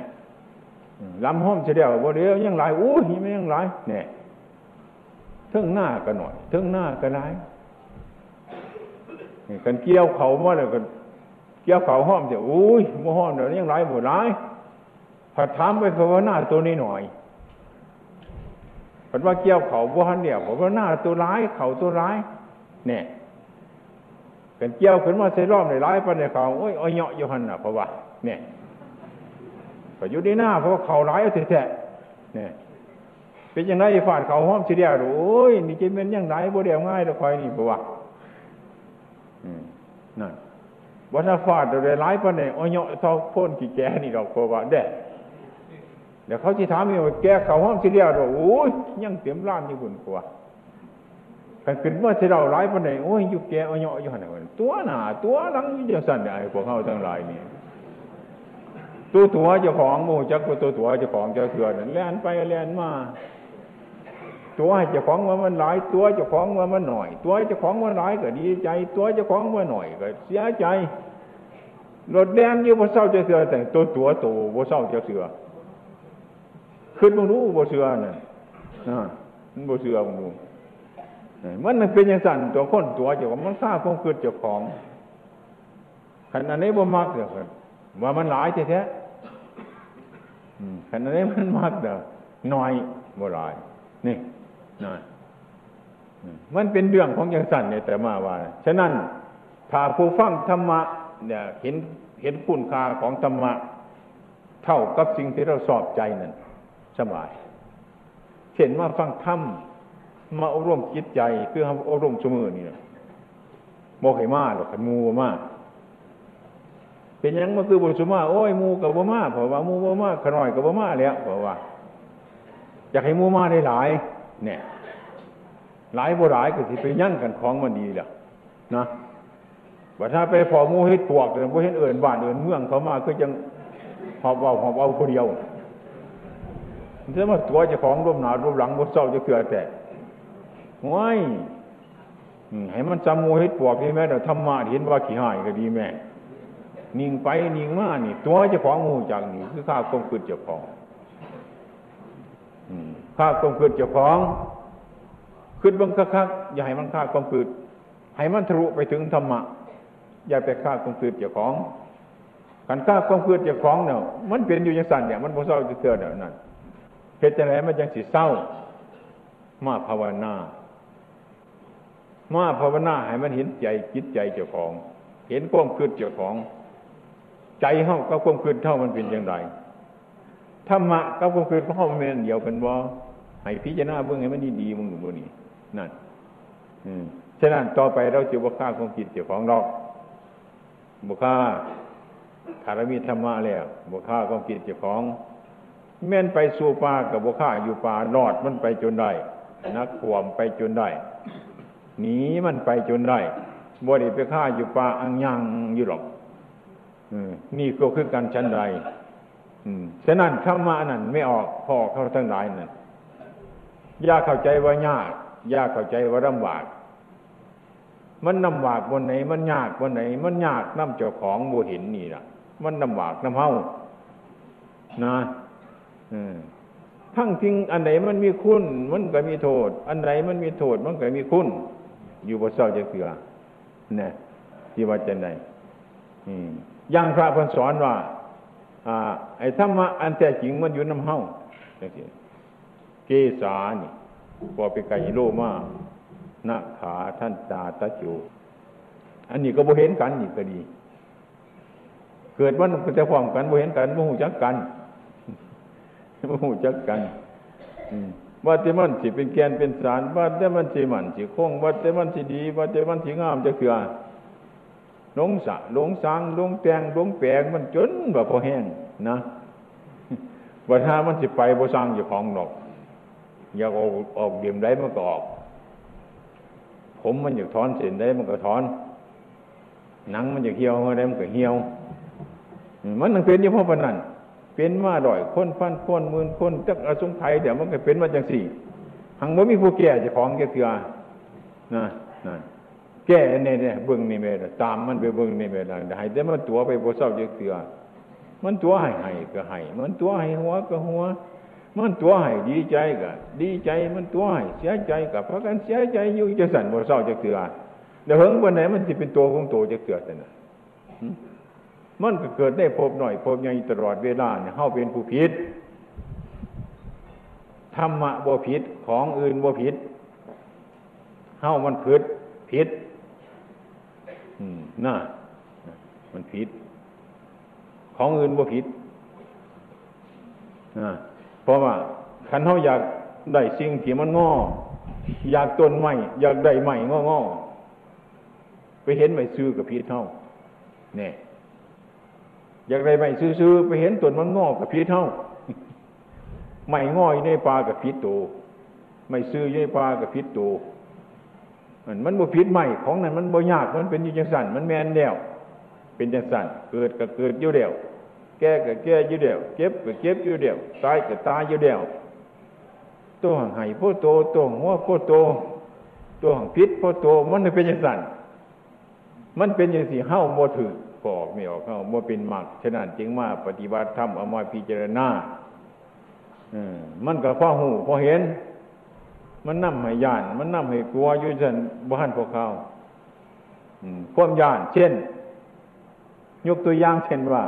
ลำห้อมเฉลียวบ่เดียวยังหลายอู้ยไม่ยังหลายเนี่ยเทิงหน้าก็หน่อยเทิงหน้าก็หลายกันเกี่ยวเขามาเลยกัน เกี่ยวเขาห้อมจะอุ้ยโมห้อมเดี๋ยวยังไรหมดไรผัดถามไปภาวนาตัวนี้หน่อยผัดว่าเกี่ยวเขาบ้านเดียวภาวนาตัวร้ายเขาตัวร้าย เนี่ยกันเกี่ยวขึ้นมาใส่รอบในร้ายปันในเขาโอ้ยอ้อยเหาะอยู่หันน่ะเพราะว่า เนี่ยก็อยู่ดีหน้าเพราะเขาร้ายเอาแท้ๆเนี่ยเป็นยังไงฝาดเขาห้อมเสียดโอ้ยนี่จะเป็นยังไงบ่เดียวง่ายตะคอยนี่เพราะว่านั่น วัฒนฟาดเราได้ร้ายปะเนี่ยอ้อยเท่าพ้นกี่แกนี่เราโคว่าเด้เดี๋ยวเขาจะถามว่าแกเขาห้องสิเรียกว่าโอ้ยยังเต็มร้านอยู่คุณกว่ากันขึ้นว่าที่เราร้ายปะเนี่ยโอ้ยอยู่แกอ้อยอยู่หันกันตัวหนาตัวหลังอยู่จังสันไอ้พวกเขาทั้งหลายนี่ตัวตัวเจ้าของโมจักตัวตัวเจ้าของเจ้าเถื่อนแล่นไปแล่นมา ตัวเจ้าของว่ามันหลาย ตัวเจ้าของว่ามันหน่อย ตัวเจ้าของว่าหลายก็ดีใจ ตัวเจ้าของว่าหน่อยก็เสียใจรถแดงอยู่บนเศร้าจ้าเสือแต่ตัวตัวโตบนเศร้าจ้าเสือขึ้นมึงรู้บนเสือน่ะมันบนเสือมึงรู้มันเป็นอย่างสั่นตัวคนตัวเจ้าของมันฆ่าบคงคืนเจ้าของขนาดนี้บ่มากเด้อว่ามันหลายแท้ๆขนาดนี้มันมากเด้อน้อยบ่หลายนี่ นะมันเป็นเรื่องของย่างสั้นเนี่ยแต่มาว่า ฉะนั้นถ้าผู้ฟังธรรมะเนี่ยเห็นเห็นคุณค่าของธรรมะ เท่ากับสิ่งที่เราสอบใจนั่นสบายเห็นว่าฟังธรรมมาอบรมจิตใจคืออบรมสมือนี่นะโมกให้มาหรอกขันมูมา เป็นยังมาคือบุญสมาโอ้ยมูกับบ่มาเพราะว่ามูบ่มาขน่อยกับบ่มาแล้วเพราะว่า อยากให้มูมาได้หลาย เนี่ยหลายบ่หลายก็สิไปยั่งกันของมันดีแหละนะว่าถ้าไปพอมูเฮ็ดปวกแต่บ่เห็นเอิญบ้านเอิญเมืองเขามาก็ยังหอบเอาหอบเอาคนเดียวถ้ามาตัวเจ้าของร่วมหนาร่วมหลังบ่เศร้าจะเกิดแต่ว้ายให้มันจำมูเฮ็ดปวกนี่แม่เดี๋ยวธรรมะเห็นว่าขี้หายก็ดีแม่นิ่งไปนิ่งมานี่ ตัวเจ้าของมูจากนี่คือข้าคงคืดเจ้าของ ข้าคงคืดเจ้าของคืดบังคักอย่าให้มันข้าคงคืดให้มันทะลุไปถึงธรรมะ อย่าไปฆ่าคงคืดเจ้าของการฆ่าคงคืดเจ้าของเนี่ยมันเป็นอยู่อย่างสั่นเนี่ยมันบ่เศร้าจะเกิดเนี่ยนั่นเหตุไหนมันยังสิเศร้า มาภาวนา มาภาวนาให้มันเห็นใจจิตใจเจ้าของ เห็นความคืดเจ้าของ ใจเฮากับความคืดเท่ามันเป็นอย่างไร ธรรมะกับความคืดเท่ามันเป็นเดียวกันบ่ให้พิจารณาเบื้องให้มันดีๆมึงอยู่บนนี้นั่น อืมฉะนั้นต่อไปเราจะบุค่าความคิดเจ้าของเราบุค่าถารมีธรรมะแล้วบุค่าความคิดเจ้าของ แม่นไปสู่ป่ากับบุค่าอยู่ป่ารอดมันไปจนได้นักขวมไปจนได้หนีมันไปจนได้บริไปฆ่าอยู่ป่าอังยังอยู่หรอกนี่ก็คือการชั้นใด ฉะนั้นธรรมะนั่นไม่ออกพ่อเขาทั้งหลายนั่นยากเข้าใจว่ายาก ยากเข้าใจว่าลำบาก มันลำบากบนไหน มันยากบนไหน มันยากน้ำเจ้าของบูเห็นนี่ล่ะ มันลำบากน้ำเฮานะทั้งทิ้งอันไหนมันมีคุณ มันก็มีโทษ อันไหนมันมีโทษ มันก็มีคุณ อยู่บนเสาจะเสือเนี่ยที่ว่าจะไหนอย่างพระพันสอนว่า อไอ้ธรรมะอันแท้จริงมันอยู่น้ำเฮาเกสานี่พอไปไก่โลมานาขาท่านตาตะจูอันนี้ก็บ่เห็นกันนี่ก็ดี เกิดวันจะพร้อมกันบ่เห็นกันบ่หูจักกันบ่หูจักกันว่าแต่มันสิเป็นแกนเป็นสารว่าแต่มันสิมันสิคงว่าแต่มันสิดีว่าแต่มันสิงามจะเกือ หลงสะหลงสางหลงแตงหลงแปลงมันจนแบบพอแห้งนะว่าถ้ามันสิไปบ่สร้างอยู่ของหรอก อยากออกออกเดียมได้มันก็ออก ผมมันอยากถอนเส้นได้มันก็ถอนหนังมันอยากเหี่ยวมาได้มันก็เหี่ยว มันต้องเป็นอยี่พ่อปนันเป็นมาดอยคนพันคนหมื่นคนจักอสงไขยเดี๋ยวมันก็เป็นมาจังสี่หังบ่มีผู้แก่จะของแก่เถื่อนะนั่น แก่เนี่ยเนี่ยเบิ่งนี่แม่ตามมันไปเบิ่งนี่แม่ละให้แต่มันตัวไปบ่เศร้าจะเถื่อมันตัวให้ให้ก็ให้มันตัวให้หัวก็หัว มันตัวให้ดีใจก็ดีใจมันตัวให้เสียใจกับเพราะกันเสียใจอยู่จะสั่นบ่เศร้าจะเถื่อเดี๋ยวเฮิงวันไหนมันจะเป็นตัวของตัวจะเกิดแต่น่ะมันก็เกิดได้พบหน่อยพบใหญ่ตลอดเวลาเนี่ยเฮาเป็นผู้ผิดธรรมะบ่ผิดของอื่นบ่ผิดเฮามันผิดผิด น่า มันผิด ของอื่นบ่ผิดน่าเพราะว่าขันเขาอยากได้สิ่งที่มันงอ อยากต้นใหม่อยากได้ใหม่งองอไปเห็นใหม่ซื้อกับพีเท่าเนี่ยอยากได้ใหม่ซื้อๆไปเห็นต้นมันงอกับพีเท่าใหม่งอยในปลากับพีโตไม่ซื้อในปลากับพีโต มันมันบ่พิษใหม่ของนั้นมันบ่ยากมันเป็นอยู่จังสันมันแมนเดียวเป็นจังสันเกิดก็เกิดอยู่เดียวแก่ก็แก่อยู่เดียวเก็บก็เก็บอยู่เดียวตายก็ตายอยู่เดียวตัวหังไห้พ่อโตตัวหัวพ่อโตตัวหังพิษพ่อโตมันเป็นอย่างสันมันเป็นอย่างสี่เฮ้าโมถือปอกไม่ออกเฮ้าโมเป็นหมักฉะนั้นจึงมาปฏิบัติธรรมเอามาพิจารณาอืมันก็พ่อหูพอเห็น มันนั่มให้ย่าน มันนั่มให้กลัวอยู่นบ้านพวกเขาความย่าน เช่น ยกตัวอย่างเช่นว่า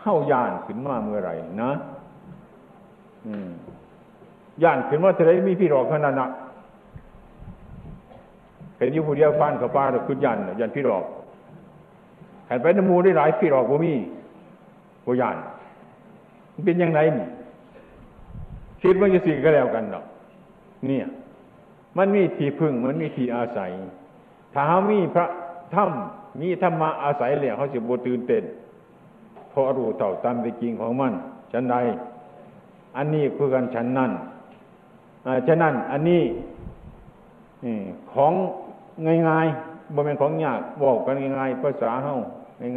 เข้าย่านขึ้นมาเมื่อไหร่นะย่านขึ้นมาเท่าไรมีพี่หลอกขนาดนั้นเห็นอยู่ผู้เดียวฟันกับป้าเราคือยันยันพี่หลอกแห่ไปน้ำมูได้หลายพี่หลอกบ่มีบ่ยันมันเป็นยังไงนี่ คิดว่าจะสิ่งก็แล้วกันเนาะเนี่ย มันมีที่พึ่ง มันมีที่อาศัย ถ้ามีพระถ้ำมีธรรมะอาศัยแล้วเขาจะบตื่นเต้นเพราะรู้เต่าตามไปจริงของมันฉันใดอันนี้คือกันฉันนั่นฉะนั้น อันนี้ของง่ายๆบ่เป็นของยากบอกกันง่ายๆภาษาเฮ้า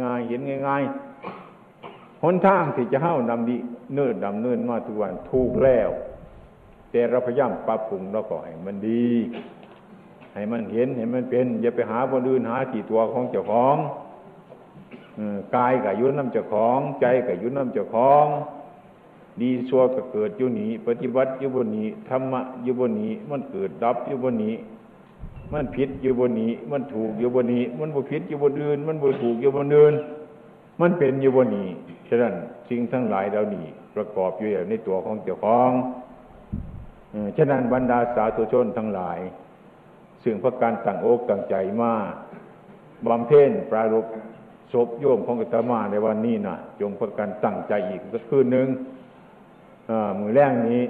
ง่ายๆเห็นง่ายๆหนทางที่จะเฮ้าดำดี เนินดำเนินมาทุกวันถูกแล้ว แต่เราพยายามปรับปรุงเราก็ให้มันดี ให้มันเห็นให้มันเป็น อย่าไปหาบนอื่นหาที่ตัวของเจ้าของกายกับยุน้ำเจ้าของ ใจกับยุน้ำเจ้าของ ดีชั่วก็เกิดอยู่นี้ ปฏิบัติอยู่บนนี้ธรรมะอยู่บนนี้ มันเกิดดับอยู่บนนี้ มันผิดอยู่บนนี้ มันถูกอยู่บนนี้ มันบ่ผิดอยู่บนอื่น มันบ่ถูกอยู่บนอื่นมันเป็นอยู่บนนี้ ฉะนั้นสิ่งทั้งหลายเหล่านี้ ประกอบอยู่ในตัวของเจ้าของฉะนั้นบรรดาสาธุชนทั้งหลาย ซึ่งพระการตั้งอกตั้งใจมาบำเพ็ญปรารบศพโยมของกตมาในวันนี้นะจงพระการตั้งใจอีกสักคืนหนึ่งมือแรกนี้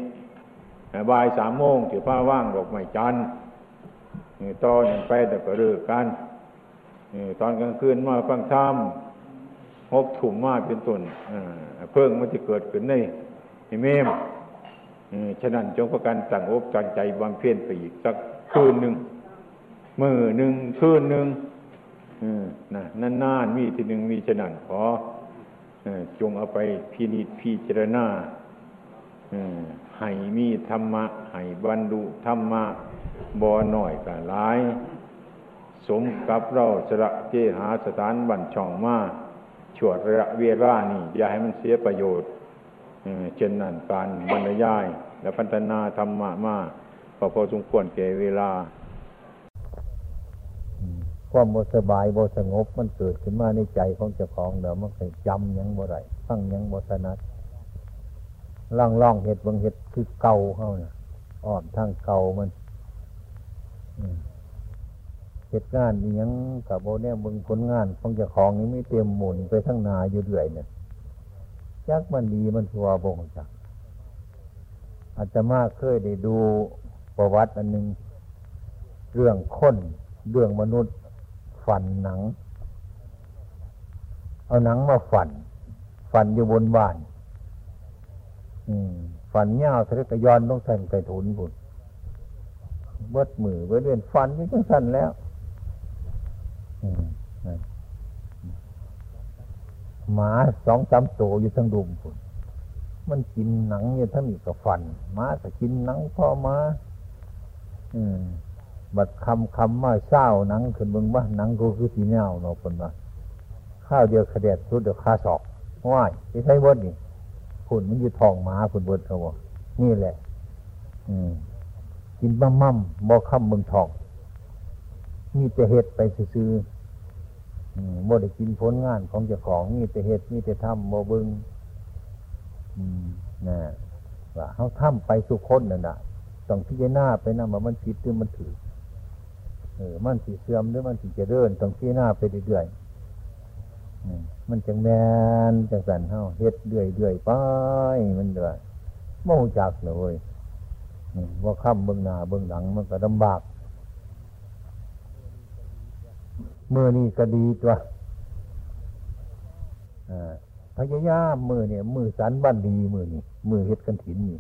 บ่ายสามโมงถือผ้าว่างดอกไม้จันทร์ตอนไปแต่ก็เลิกกันตอนกลางคืนมาฟังธรรม หกถุ่มมาเป็นต้นเพิ่งมันจะเกิดขึ้นในเมมฉะนั้นจงประกันตั้งอกตั้งใจบำเพ็ญไปอีกสักคืนหนึ่งมือหนึ่งคืนหนึ่งนะนานมีทีหนึ่งมีฉะนั้นขอจงเอาไปพินิจพิจารณาให้มีธรรมะให้บรรลุธรรมะบ่อหน่อยกันหลาย สมกับเราสระเจหาสถานบัญช่องมา ชวดระเวลานี่ อย่าให้มันเสียประโยชน์เช่นนั้นการบรรยาย และพัฒนาธรรมะมาพอพอสมควรแก่เวลา ความบสบายบสงบมันเกิดขึ้นมาในใจของเจ้าของเดี๋ยวมันเคยจำยังบ่ไรฟังยังบ่ถนัดล่องล่องเห็ดบางเห็ดคือเก่าเขาเนี่ยอ่อนทางเก่ามัน เหตุงานยังกับโบเนี่ยบึงผลงานของเจ้าของนี้ไม่เตรียมหมุนไปทั้งนาอยู่เรื่อยเนี่ยจักมันดีมันทัวบงจักอาจจะมากเคยได้ดูประวัติอันหนึ่งเรื่องค้นเรื่องมนุษย์ฝันหนัง เอาหนังมาฝัน ฝันอยู่บนบ้านฝันเงาทะเลกย้อนต้องสั่นไปทุนบุญเบิดมือเบิดเรียนฟันก็ต้องสั่นแล้ว หมาสองสามตัวอยู่ทั้งดุมบุญมันกินหนังเนี่ยทั้งนี้กับฟันหมาก็กินหนังพ่อมาอืมบัดคำคำมาเศร้าหนังขึ้นเบิ่งว่าหนังกูคือสีเงาเนาะคนว่าข้าวเดียวขดดสุดเดียวคาศอกว่ายไอ้ใช้บดนี่ผุนมันอยู่ทองหมาผุนบดเขาบอกนี่แหละ อืมกินบ้ามั่มบ่คำเมืองทองมีแต่เห็ดไปซื้อ บ่ได้กินผลงานของเจ้าของมีแต่เห็ดมีแต่ทำบ่เบิงนะว่าเขาทำไปสุคนนั่นนะต้องพิจารณาไปนะว่ามันผิดหรือมันถือเออมันสีเสื่อมหรือมันสีจะเดินต้องพิจารณาไปเรื่อยๆมันจังแมนจังสันเฮาเฮ็ดเรื่อยเรื่อยไปมันเดือยโมจักเลยว่าข้ามเบื้องหน้าเบื้องหลังมันก็ลำบากเมื่อนี้ก็ดีตัว พยายามมือเนี่ย มือสันบ้านดีมือนี่มือเฮ็ดกันถินนี่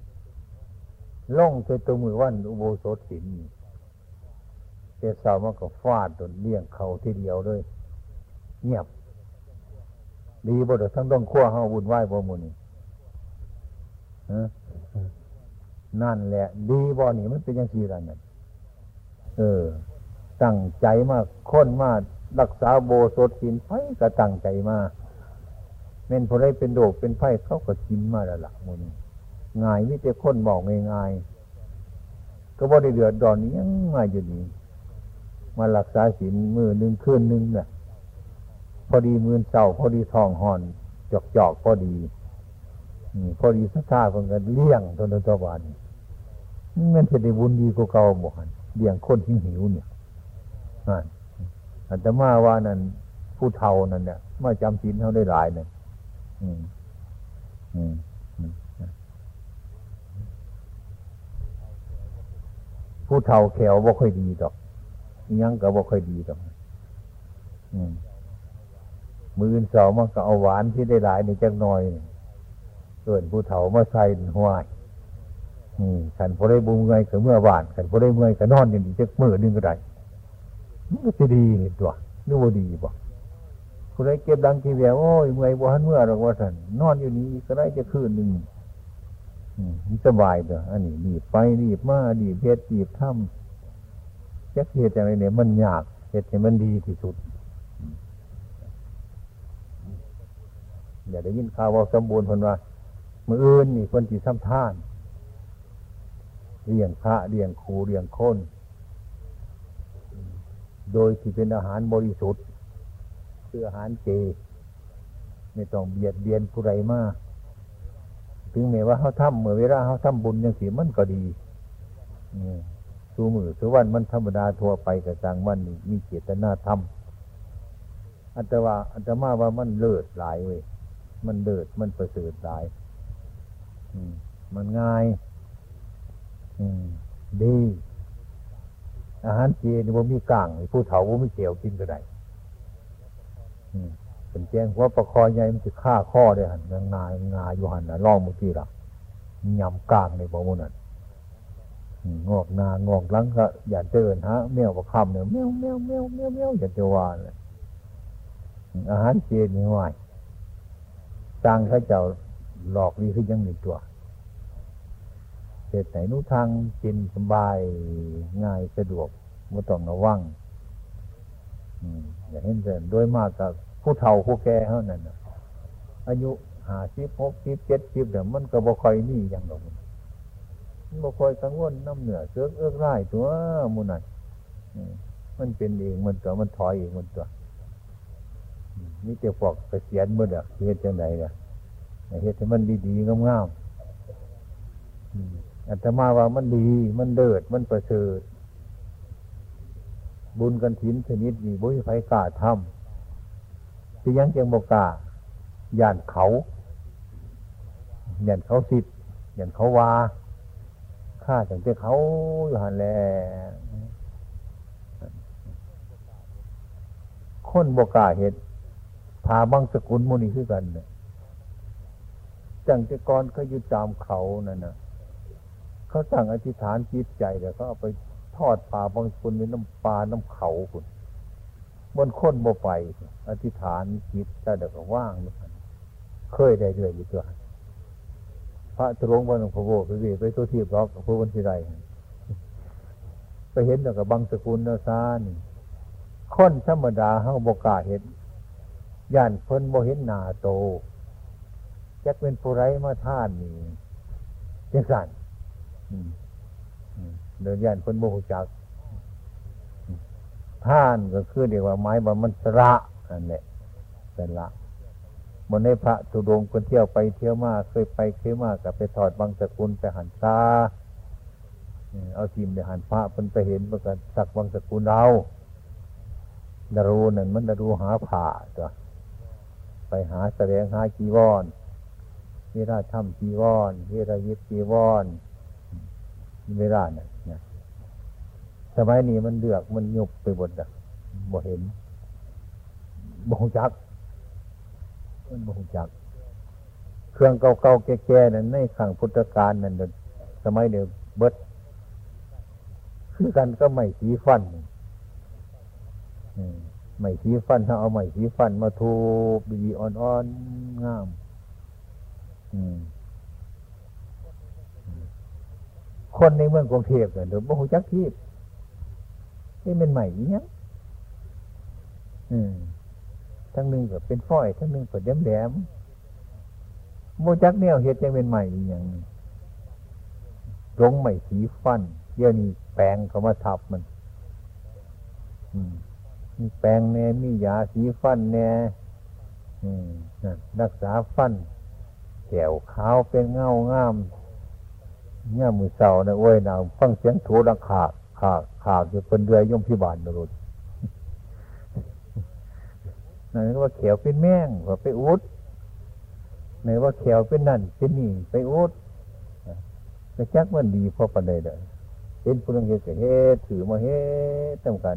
ล่องเจตัวมือวันอุโบสถสินนี่เจ้าสาวมันก็ฟาดตนเลี้ยงเขาทีเดียวเลยเงียบ ดีบ่เดทั้งต้องขั้วเฮาบุญไหวบ่มุนี่นั่นแหละ ดีบ่นี่มันเป็นยังสี่ละเนี่ยเออ ตั้งใจมากค้นมารักษาโบสถสินไฟก็ตั้งใจมา เม่นพอได้เป็นโดกเป็นไฟเขาก็กินมาแล้วล่ะมุนง่ายมิแต่ค้นบอกง่ายๆก็บ่ได้เดือดดอนนี้ยังมาอยู่นี่มารักษาศีลมือหนึ่งคืนหนึ่งเนี่ยพอดีมือเศร้าพอดีทองหอนจอกจอกพอดีพอดีสัทธาเพิ่งกันเลี้ยงตนตัวบานมันจะได้บุญดีกว่าเก่าบ่หันเลี้ยงคนที่หิวเนี่ยอันแต่มาว่านั่นผู้เฒ่านั่นเนี่ยมาจำศีลเขาได้หลายเนี่ย ผู้เฒ่าแขวบ่ค่อยดีดอกยังก็บ่ค่อยดีดอกมือสองมันก็เอาหวานที่ได้หลายในจักหน่อยเกินผู้เฒ่ามาใส่ห้วยขันพอได้บุญเงยกับเมื่อวานขันพอได้เมื่อยกับนอนอย่างนี้จะเมื่อนึงก็ได้มันก็จะดีตัวนึกว่าดีบ่ คนได้เก็บดังทีเดียวโอ้ยเมื่อยบ่หันเมื่อหรอกว่าท่านนอนอยู่นี้ก็ได้จะคืนหนึ่งมันสบายเด้ออันนี้รีบไปรีบมารีเพชรรีบทำแจะเหตุอะไรเนี่ยมันยากเหตุเนี่ยมันดีที่สุดอย่าได้ยินข่าวว่าสมบูรณ์คนว่ามืออื่นนี่คนที่ซ้ำท่านเลี้ยงพระเลี้ยงครูเลี้ยงคน โดยที่เป็นอาหารบริสุทธิ์ คืออาหารเจ ไม่ต้องเบียดเบียนผู้ใดมากถึงแม้ว่าเขาทำเมื่อเวลาเขาทำบุญยังสีมันก็ดีสูมือสูวันมันธรรมดาทั่วไปกับจางมันมีเจตนาทำอันแต่ว่าอันตมาว่ามันเลิศหลายเว้ยมันเลิศมันประเสริฐหลายมันง่ายดี อาหารเจนี่ว่ามีกลางผู้เฒ่าว่ามีเจียวกินก็ได้ เป็นแจ้งว่าประคอยใหญ่มันจะฆ่าข้อได้หันงางายงาอยู่หันนะล่องมุทีละยำกลางในบ่มุนันงอกนางอกหลังก็อย่าเดินฮะเมียวประคำเนี่ยเมียวเมียวเมียวเมียวเมียวอย่าจะว่าเลยอาหารเจนี่ไหวจ้างข้าเจ้าหลอกดีขึ้นยังหนึ่งตัวเหตุไหนนู้ทางกินสบายง่ายสะดวกไม่ต้องระวัง อ ย่างเห็นเดินโดยมากกับผู้เฒ่าผู้แก่เท่านั้นอายุห้าสิบหกสิบเจ็ดสิบเดี๋ยวมันก็บ่ค่อยนี่อย่างหรอกมันบ่ค่อยกังวลน้ำเหนือเสื้อกเอื้อไร่ตัวมูนันมันเป็นเองมันตัวมันถอยเองมันตัวนี่จะพวกเกษียณเมื่อเด็กเฮ็ดจังไดเนี่ยเฮ็ดให้มันดีๆงามๆอัตมาว่ามันดี มันเดิด มันประเสริฐ บุญกันถินชนิดนี้บุญไฟกล้าทำที่ยังเจียงบกาย่านเขาย่านเขาสิทธิ์ย่านเขาวาข้าแต่งแต่เขาอยู่หันแลคนบกาเห็ดพาบังสกุลมุนีคือกันเนี่ยจังแต่กรก็อยู่ตามเขานั่นนะเขาตั้งอธิษฐานจิตใจแล้วก็เอาไป ทอดป่าบางคนในน้ำปลาน้ำเขาคุณบนค้นโมไป อธิษฐานจิตแต่เด็กว่างเคยได้เรื่อยอยู่ตัวพระตรงวันหลวงพ่อโบไปเวไปตัวที่บล็อกพระวันที่ไรไปเห็นแล้วกับบางสกุลนาซานค้นธรรมดาเขาบกาเห็นย่านเพิ่นโมเห็นหนาโตจะเป็นผู้ไรมาท่านนี่จังสัน เดินย่านคนโมหจักท่านก็คือเดียกว่าไม้บามันสระนั่นแหละสระบนในพระตุดงคนเที่ยวไปเที่ยวมาเคยไปเคยมากับไปถอดบางสกุลไปหันซาเอาทีมไปหันพระเพิ่นไปเห็นเมื่อกันสักบางสกุลเราดารูนั่นมันดารูหาผ่าตัวไปหาแสดงหาจีวรเวลาทำจีวรเวลายิบจีวรเวลาเนี่ย มัยนี้มันเลือกมันยุบไปบนอะบ่เห็นบ่หจัก มันบ่หจัก เครื่องเก่าๆแก่ๆนั้นในขังพุทธกาลนั่นสมัยเดียวเบิดคือกันก็ไม่สีฟันไม่สีฟันถ้าเอาไม่สีฟันมาทูบดีอ่อนๆงามคนในเมืองกรุงเทพเนี่ยเดี๋ยวบ่หูจักที่ นี่เป็นใหม่เนี้ยทั้งหนึ่งก็เป็นฝ้อย ทั้งหนึ่งก็แหลมแหลมโมจักเนี่ยเฮ็ดยังเป็นใหม่อย่างรงใหม่สีฟันเดี๋ยวนี้แปลงเขามาทับมันมีแปลงแน่มียาสีฟันแน่รักษาฟันแก้วขาวเป็นเงางามเนี่ยมือเสาเนี่ยโอ้ยหนาวฟังเสียงถูดังขาด ขาดขาดอยู่เป็นเรือยย่อมพิบาลนรุษนั่นว่าเขียวเป็นแม่งว่าไปอุดไหนว่าเขียวเป็นนั่นเป็นนี่ไปอุดแต่จักมันดีพอปันใดเด้อเห็นผู้นังเหตุเหตุถือมาเหตุต้งกัน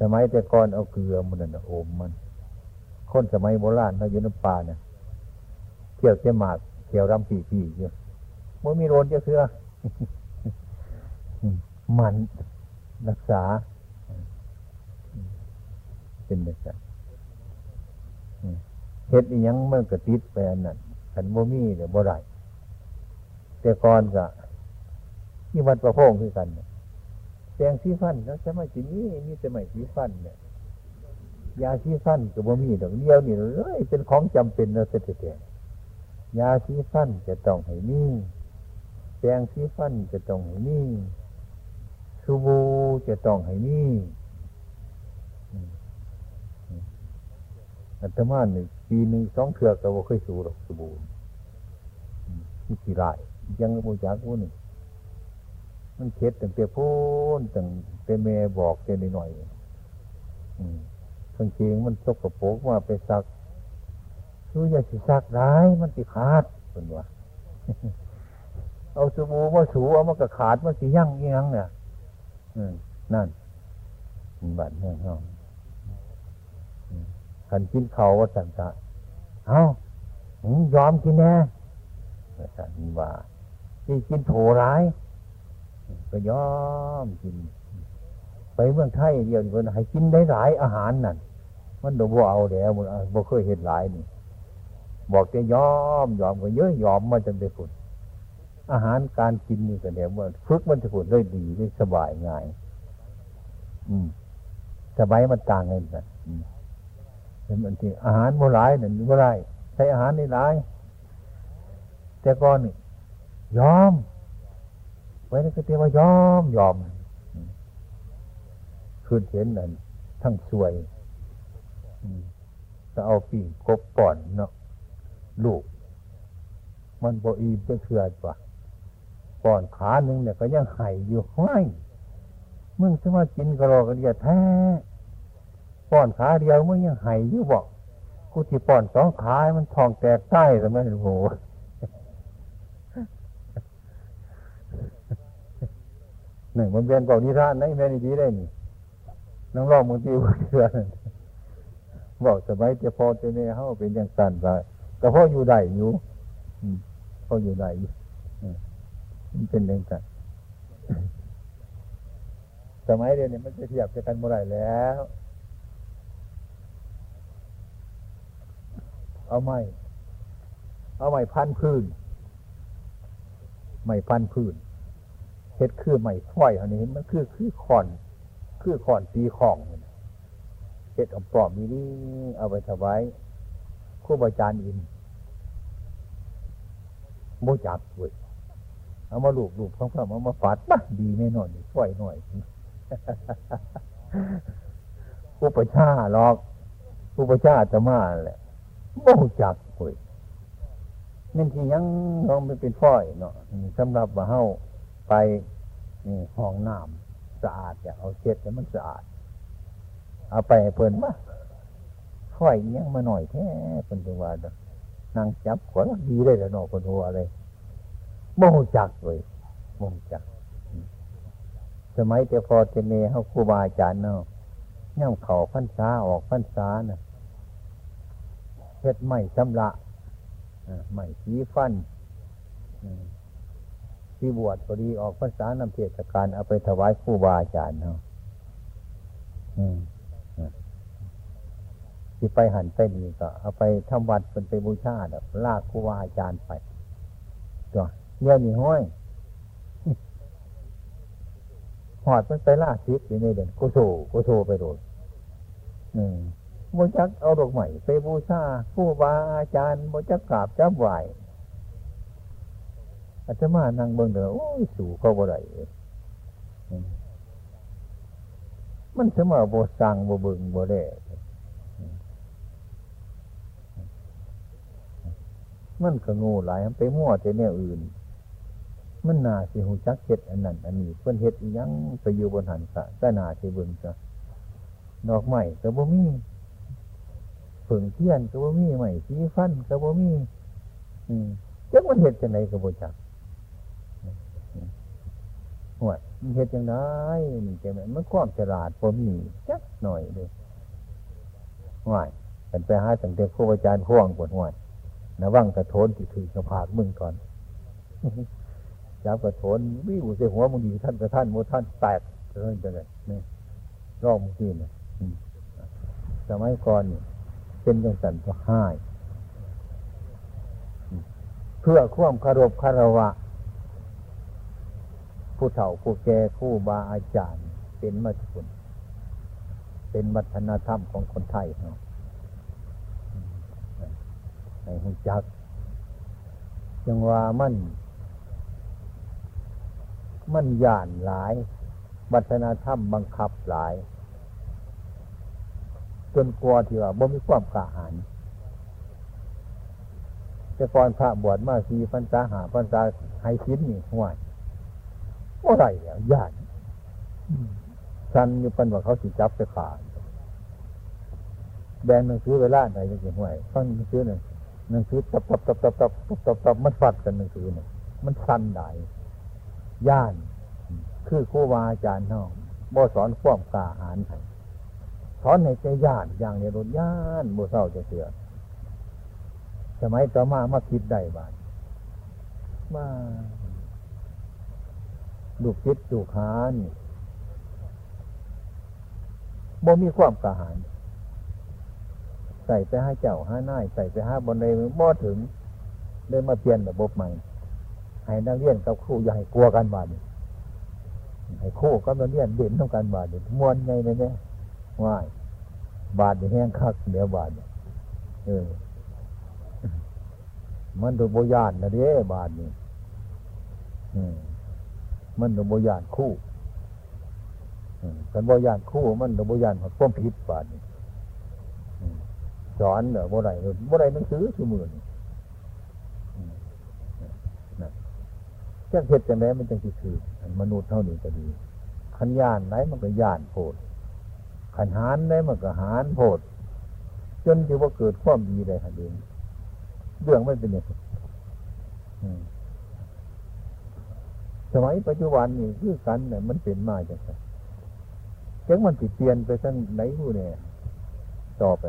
สมัยแต่ก่อนเอาเกลือมันน่ะโอมมัน คนสมัยโบราณเขาอยู่น้ำปลาเนี่ยเขี่ยวเจ้หมากเขี่ยวรำปีปีเยอะบ่มีโรนจะเสือ มันรักษา เป็นแบบนั้นเฮ็ดอีหยังเมันก็ติดแปลนนั่นขันบ่มีเดี๋ยวบ่ได้แต่ก่อนก็ที่วัดประโพงคือกันแปลงสีฟันแล้วจะมาจีนี้มีแต่ไม่สีฟันเนี่ยยาสีฟันก็บ่มีดอกเดียวนี่เลยเป็นของจำเป็นนะเสด็จยาสีฟันจะต้องให้มีแปลงสีฟันจะต้องให้นี่ สูบูจะต้องให้มีอัตมาหนึ่งปีหนึ่งสองเถือกก็บ่เคยสูหรอกสบู่มีกี่ไรยังบูจากผู้หนึ่มันเค็ดตั้งแต่พูนตั้งแต่แม่บอกแค่หน่อยทั้งจริงมันตกกระโปกมาไปซักคืออย่าสิซักร้ายมันติขาดเป็นว่าเอาสบู่มาสูเอามันก็ขาดมันสิยั่งยังเนี่ย นั่นบัดเรื่องห้องขันกินเขาว่าสันตะเอายอมกินแน่สันว่าที่กินโถร้าย ก็ยอมกิน ไปเมืองไทยเดียวเนให้กินได้หลายอาหารนั่น มันดบ่เอาแล้วมันบ่เคยเห็นหลายนี่ บอกจะยอมยอมก็เยอะยอมมาจนไปฝุ่น อาหารการกินนี่ก็เดี๋ยวมันฝึกมันจะฝุ่นได้ดีได้สบายง่าย อืมสบายมันต่างกันนะเห็นมันที่อาหารโบราณนั่นโบราณใช้อาหารในหลาย แต่ก่อนนี่ยอม ไว้ในกติว่ายอมยอมคืนเห็นนั่นทั้งสวยจะเอาปีกบป่อนเนาะลูก มันบอีเพื่อเชื่อปะ ป่อนขาหนึ่งเนี่ยก็ยังไห่อยู่ห้อยมึงจะมากินกระรอกระเดียแท้ป้อนขาเดียวมึงยังไห้อยู่บอกกูที่ป้อนสองขามันทองแตกใต้แต่ไม่โหหนึ่งมันเป็นเก่านิทานนะแม่นี่ดีได้นี่น้องรองมึงตีว่าเชื่อบอกสบายจะพอจะเนี่เขาเป็นอย่างสั้นไปแต่พ่ออยู่ได้อยู่พ่ออยู่ได้อยู่ มันเป็นอย่างสั้นสมัยเดียวนี้มันจะเทียบกันเมื่อไรแล้ว เอาไม้เอาไม้พันพื้นไม้พันพื้นเฮ็ดคือไม้ฝ้อยอันนี้ มันคือคือขอน คือขอนตีของเฮ็ดเอาปลอมนี้นี่เอาไปถวายครูบาอาจารย์อินโมจับเว้ย เอามาลูบลูบข้างๆเอามาฟาดปะดีแน่นอนฝ้อยหน่อยอุปชาหรอกอุปชาจะมาแหละโมจักคุยนั่นที่ยังน้องไม่เป็นฝ้อยเนาะสำหรับว่าเฮาไปนี่ห้องน้ำสะอาดอย่าเอาเช็ดแต่มันสะอาด เอาไปเพิ่นมาฝ้อยยังมาหน่อยแท้เป็นจังหวะนางจับขวดดีเลยแล้วเนาะคนหัวอะไร โมจักเลยโมจัก สมัยแต่พอเจเมเขาครูบาอาจารย์เนาะย่ำเข่าพันษาออกพันษาเนะเฮ็ดไม่ชำระไม่สีฟันที่บวชพอดีออกพรรษานำเทศกาลเอาไปถวายครูบาอาจารย์เนาะที่ไปหันไปนี่ก็ เอาไปทำวัดเป็นไปบูชาเดลากครูบาอาจารย์ไปตัว เนี่ยมีห้อยหอดมันไปล่าซิปอยู่ในเด่นโกโซโกโซไปโดนอืมโมจักเอาดอกใหม่ไปบูชาผู้บาอาจารย์โมจักกราบจับไหวอาจมานั่งเบิ่งเด้อโอ้ยสู่เขาบ่ได้มันเสมาบ่สั่งบ่เบิ่งบ่ได้มันก็งูหลายไปมั่วแต่แนวอื่น มันนาสิหูจักเฮ็ดอันนั้นอันนี้เพิ่นเฮ็ดยังไปอยู่บนหันสะก็นาสิเบิ่งซะดอกไม้ก็บ่มีผึ่งเทียนก็บ่มีไม้สีฟันก็บ่มี อืมจักมันเฮ็ดจังไดก็บ่จักห่วยมันเฮ็ดจังไดนี่จังไดมันความฉลาดบ่มีจักหน่อยเด้ห่วยเป็นไปหาตั้งแต่ครูอาจารย์ห่วงปวดห่วยระวังกระโทนที่ถือกระพากมึงก่อน จับกระโถนวิวใส่หัวมึงดีท่านกระท่านโมท่านแตกเรื่องจะไงนี่รอบมึงที่นี่สมัยก่อนเนี่เป็นยังสันก็ห้ายเพื่อควมคารพคารวะ ผู้เฒ่าผู้แก่ผู้บาอาจารย์ เป็นมาทุนเป็นวัฒนธรรมของคนไทยเนาะในหุ่จักจังว่ามัน มันย่านหลาย วัฒนธรรมบังคับหลาย จนกลัวที่ว่าบ่มีความกระหายแต่ก่อนพระบวชมาสีพันษาหาพันษาให้ชิ้นนี่ห่วยอะไรเนี่ย่านสันอยู่ปันว่าเขาสิจับจะขาดแดงหนังสือเวลาไหนจะเก็ห่วยฟังหนังสือหนึ่งหนังสือตับตับตับตับตับตับตับมันฟัดกันหนังสือหนึ่งมันสันไหน ย่าน คือครูบาอาจารย์น้องบ่สอนความกล้าหาญให้สอนในใจย่านอย่างในรถย่านบ่เศร้าจะเสือสมัยต่อมามาคิดได้บ้านมาลูกคิดลูกหานบ่มีความกระหายใส่ไปให้เจ้าห้าน่ายใส่ไปห้าบนในบ่ถึงเลยมาเปลี่ยนระบบใหม่ ให้นักเรียนกับครูอย่าให้กลัวกันบาดให้ครูกับนักเรียนเด่นต้องการบาดมวนไงเนี่ยเนี่ยว่ายบาดแห้งคักเดี๋ยวบาดเออมันตัวโบยานนะเด้บาทนี่มันตัวโบยานคู่กันโบยานคู่ มันตัวโบยานความผิดบาทนี่สอนเนอโบไรโบไรหนังสือคือมือนี่ จ้าเหตุจังไดมันจังสิคือมนุษย์เท่านี้ก็ดีขันยานไหนมันก็ยานโพดขันหานไหนมันก็หานโพดจนที่ว่าเกิดความดีได้ฮะเองเรื่องไม่เป็นอย่างนี้สมัยปัจจุบันนี่คือกันเนี่ยมันเป็นมาจังไงจังมันติดเปลี่ยนไปทั้งไหนผู้เนี่ยต่อไป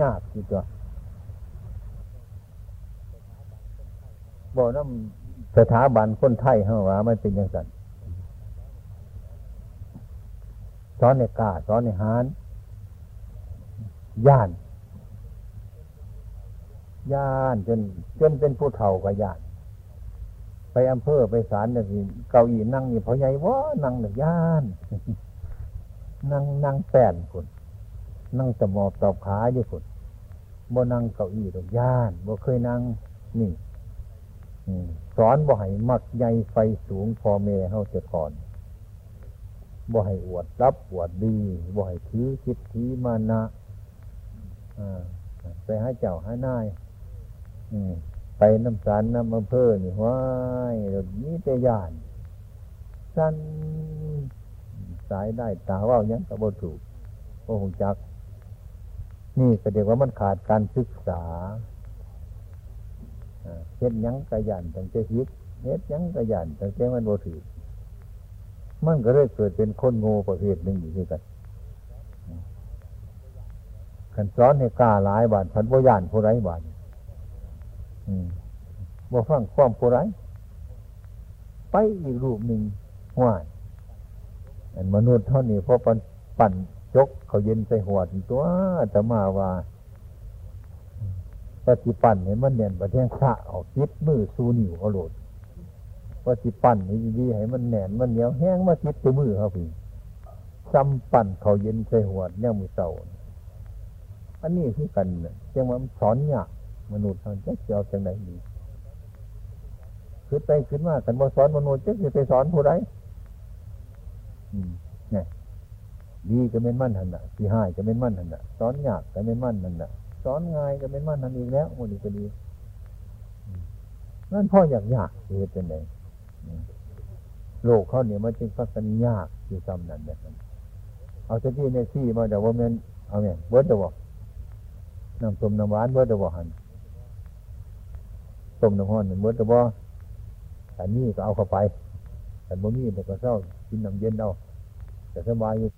ยากทีตัว บอกน้ำสถาบันคนไทยเฮาว่ามันเป็นอย่างนั้นสอนในกาสอนในหานย่านย่านจนจนเป็นผู้เฒ่ากับย่าน ไปอำเภอไปศาลเนี่ยเก้าอี้นั่งนี่พอใหญ่ว่านั่งเนี่ยย่าน นั่งนั่งแป้นคนนั่งตะมอบตอบขาอยู่คนบ่นั่งเก้าอี้ดอกย่านบ่เคยนั่งนี่ สอนบ่ให้มักใหญ่ไฟสูงพอเมเฮาเสีก่อนบ่ให้อวดรับอวดดีบ่ให้ถือคิดทีมานะไปหาเจ้าหานายไปน้ำสารน้ำอำเภอนี่ว้ายรถนี้จะยานสั้นสายได้ตาว่ายังกระโบถูกโอ้หงจัก นี่ก็เดียกว่ามันขาดการศึกษา เฮ็ดยังกระยันตั้งใจฮิตเฮ็ดยังกระยันตั้งใจมันโบถือมันก็เลยเกิดเป็นคนโง่ประเภทหนึ่งอยู่ด้วยกันขันซ้อนให้กล้าหลายบาทพันบ่ยานผู้ไรบาทบ่ฟังความผู้ไรไปอีกรูปหนึ่งห่วยอันมนุษย์เท่านี้พอปันปั่นจกเขาเย็นใส่หัวตัวจะมาว่า ปฏิปันเนี่ยมันเนียนประเทศพระออกคิดมือสูนิ่วเขาโหลดปฏิปันนี่ดีให้มันแน่นมันเหนียวแห้งมาคิดตัวมือเขาพี่ซ้ำปั่นเขาเย็นใส่หัวเนี่ยมือเสาอันนี้คือกันเนี่ยจังว่าสอนยากมนุษย์ทางจะเจ้าจังไหนดีคือไปขึ้นมากันบ่สอนมนุษย์จะจะไปสอนผู้ใดเนี่ยดีก็เป็นมั่นหันน่ะที่ห้ายก็เป็นมั่นหันน่ะสอนยากก็เป็นมั่นหันน่ะ สอนง่ายก็เป็นมั่นหันอีกแล้วมันดีก็ดีนั่นพ่ออยากยากเหตุเป็นไงโลกเขาเนี่ยมันจึงพัฒนยากอยู่ซ้ำนั่นแบบนั้นเอาจะที่ในที่มาแต่ว่ามันเอาเนี่ยเบิร์ดจะบอกน้ำส้มน้ำหวานเมื่อตะบ่หันต้มน้ำห้อนเมื่อตะบ่แต่นี่ก็เอาเข้าไปแต่บ่มีแต่ก็เศร้ากินน้ำเย็นเอาแต่สบายอยู่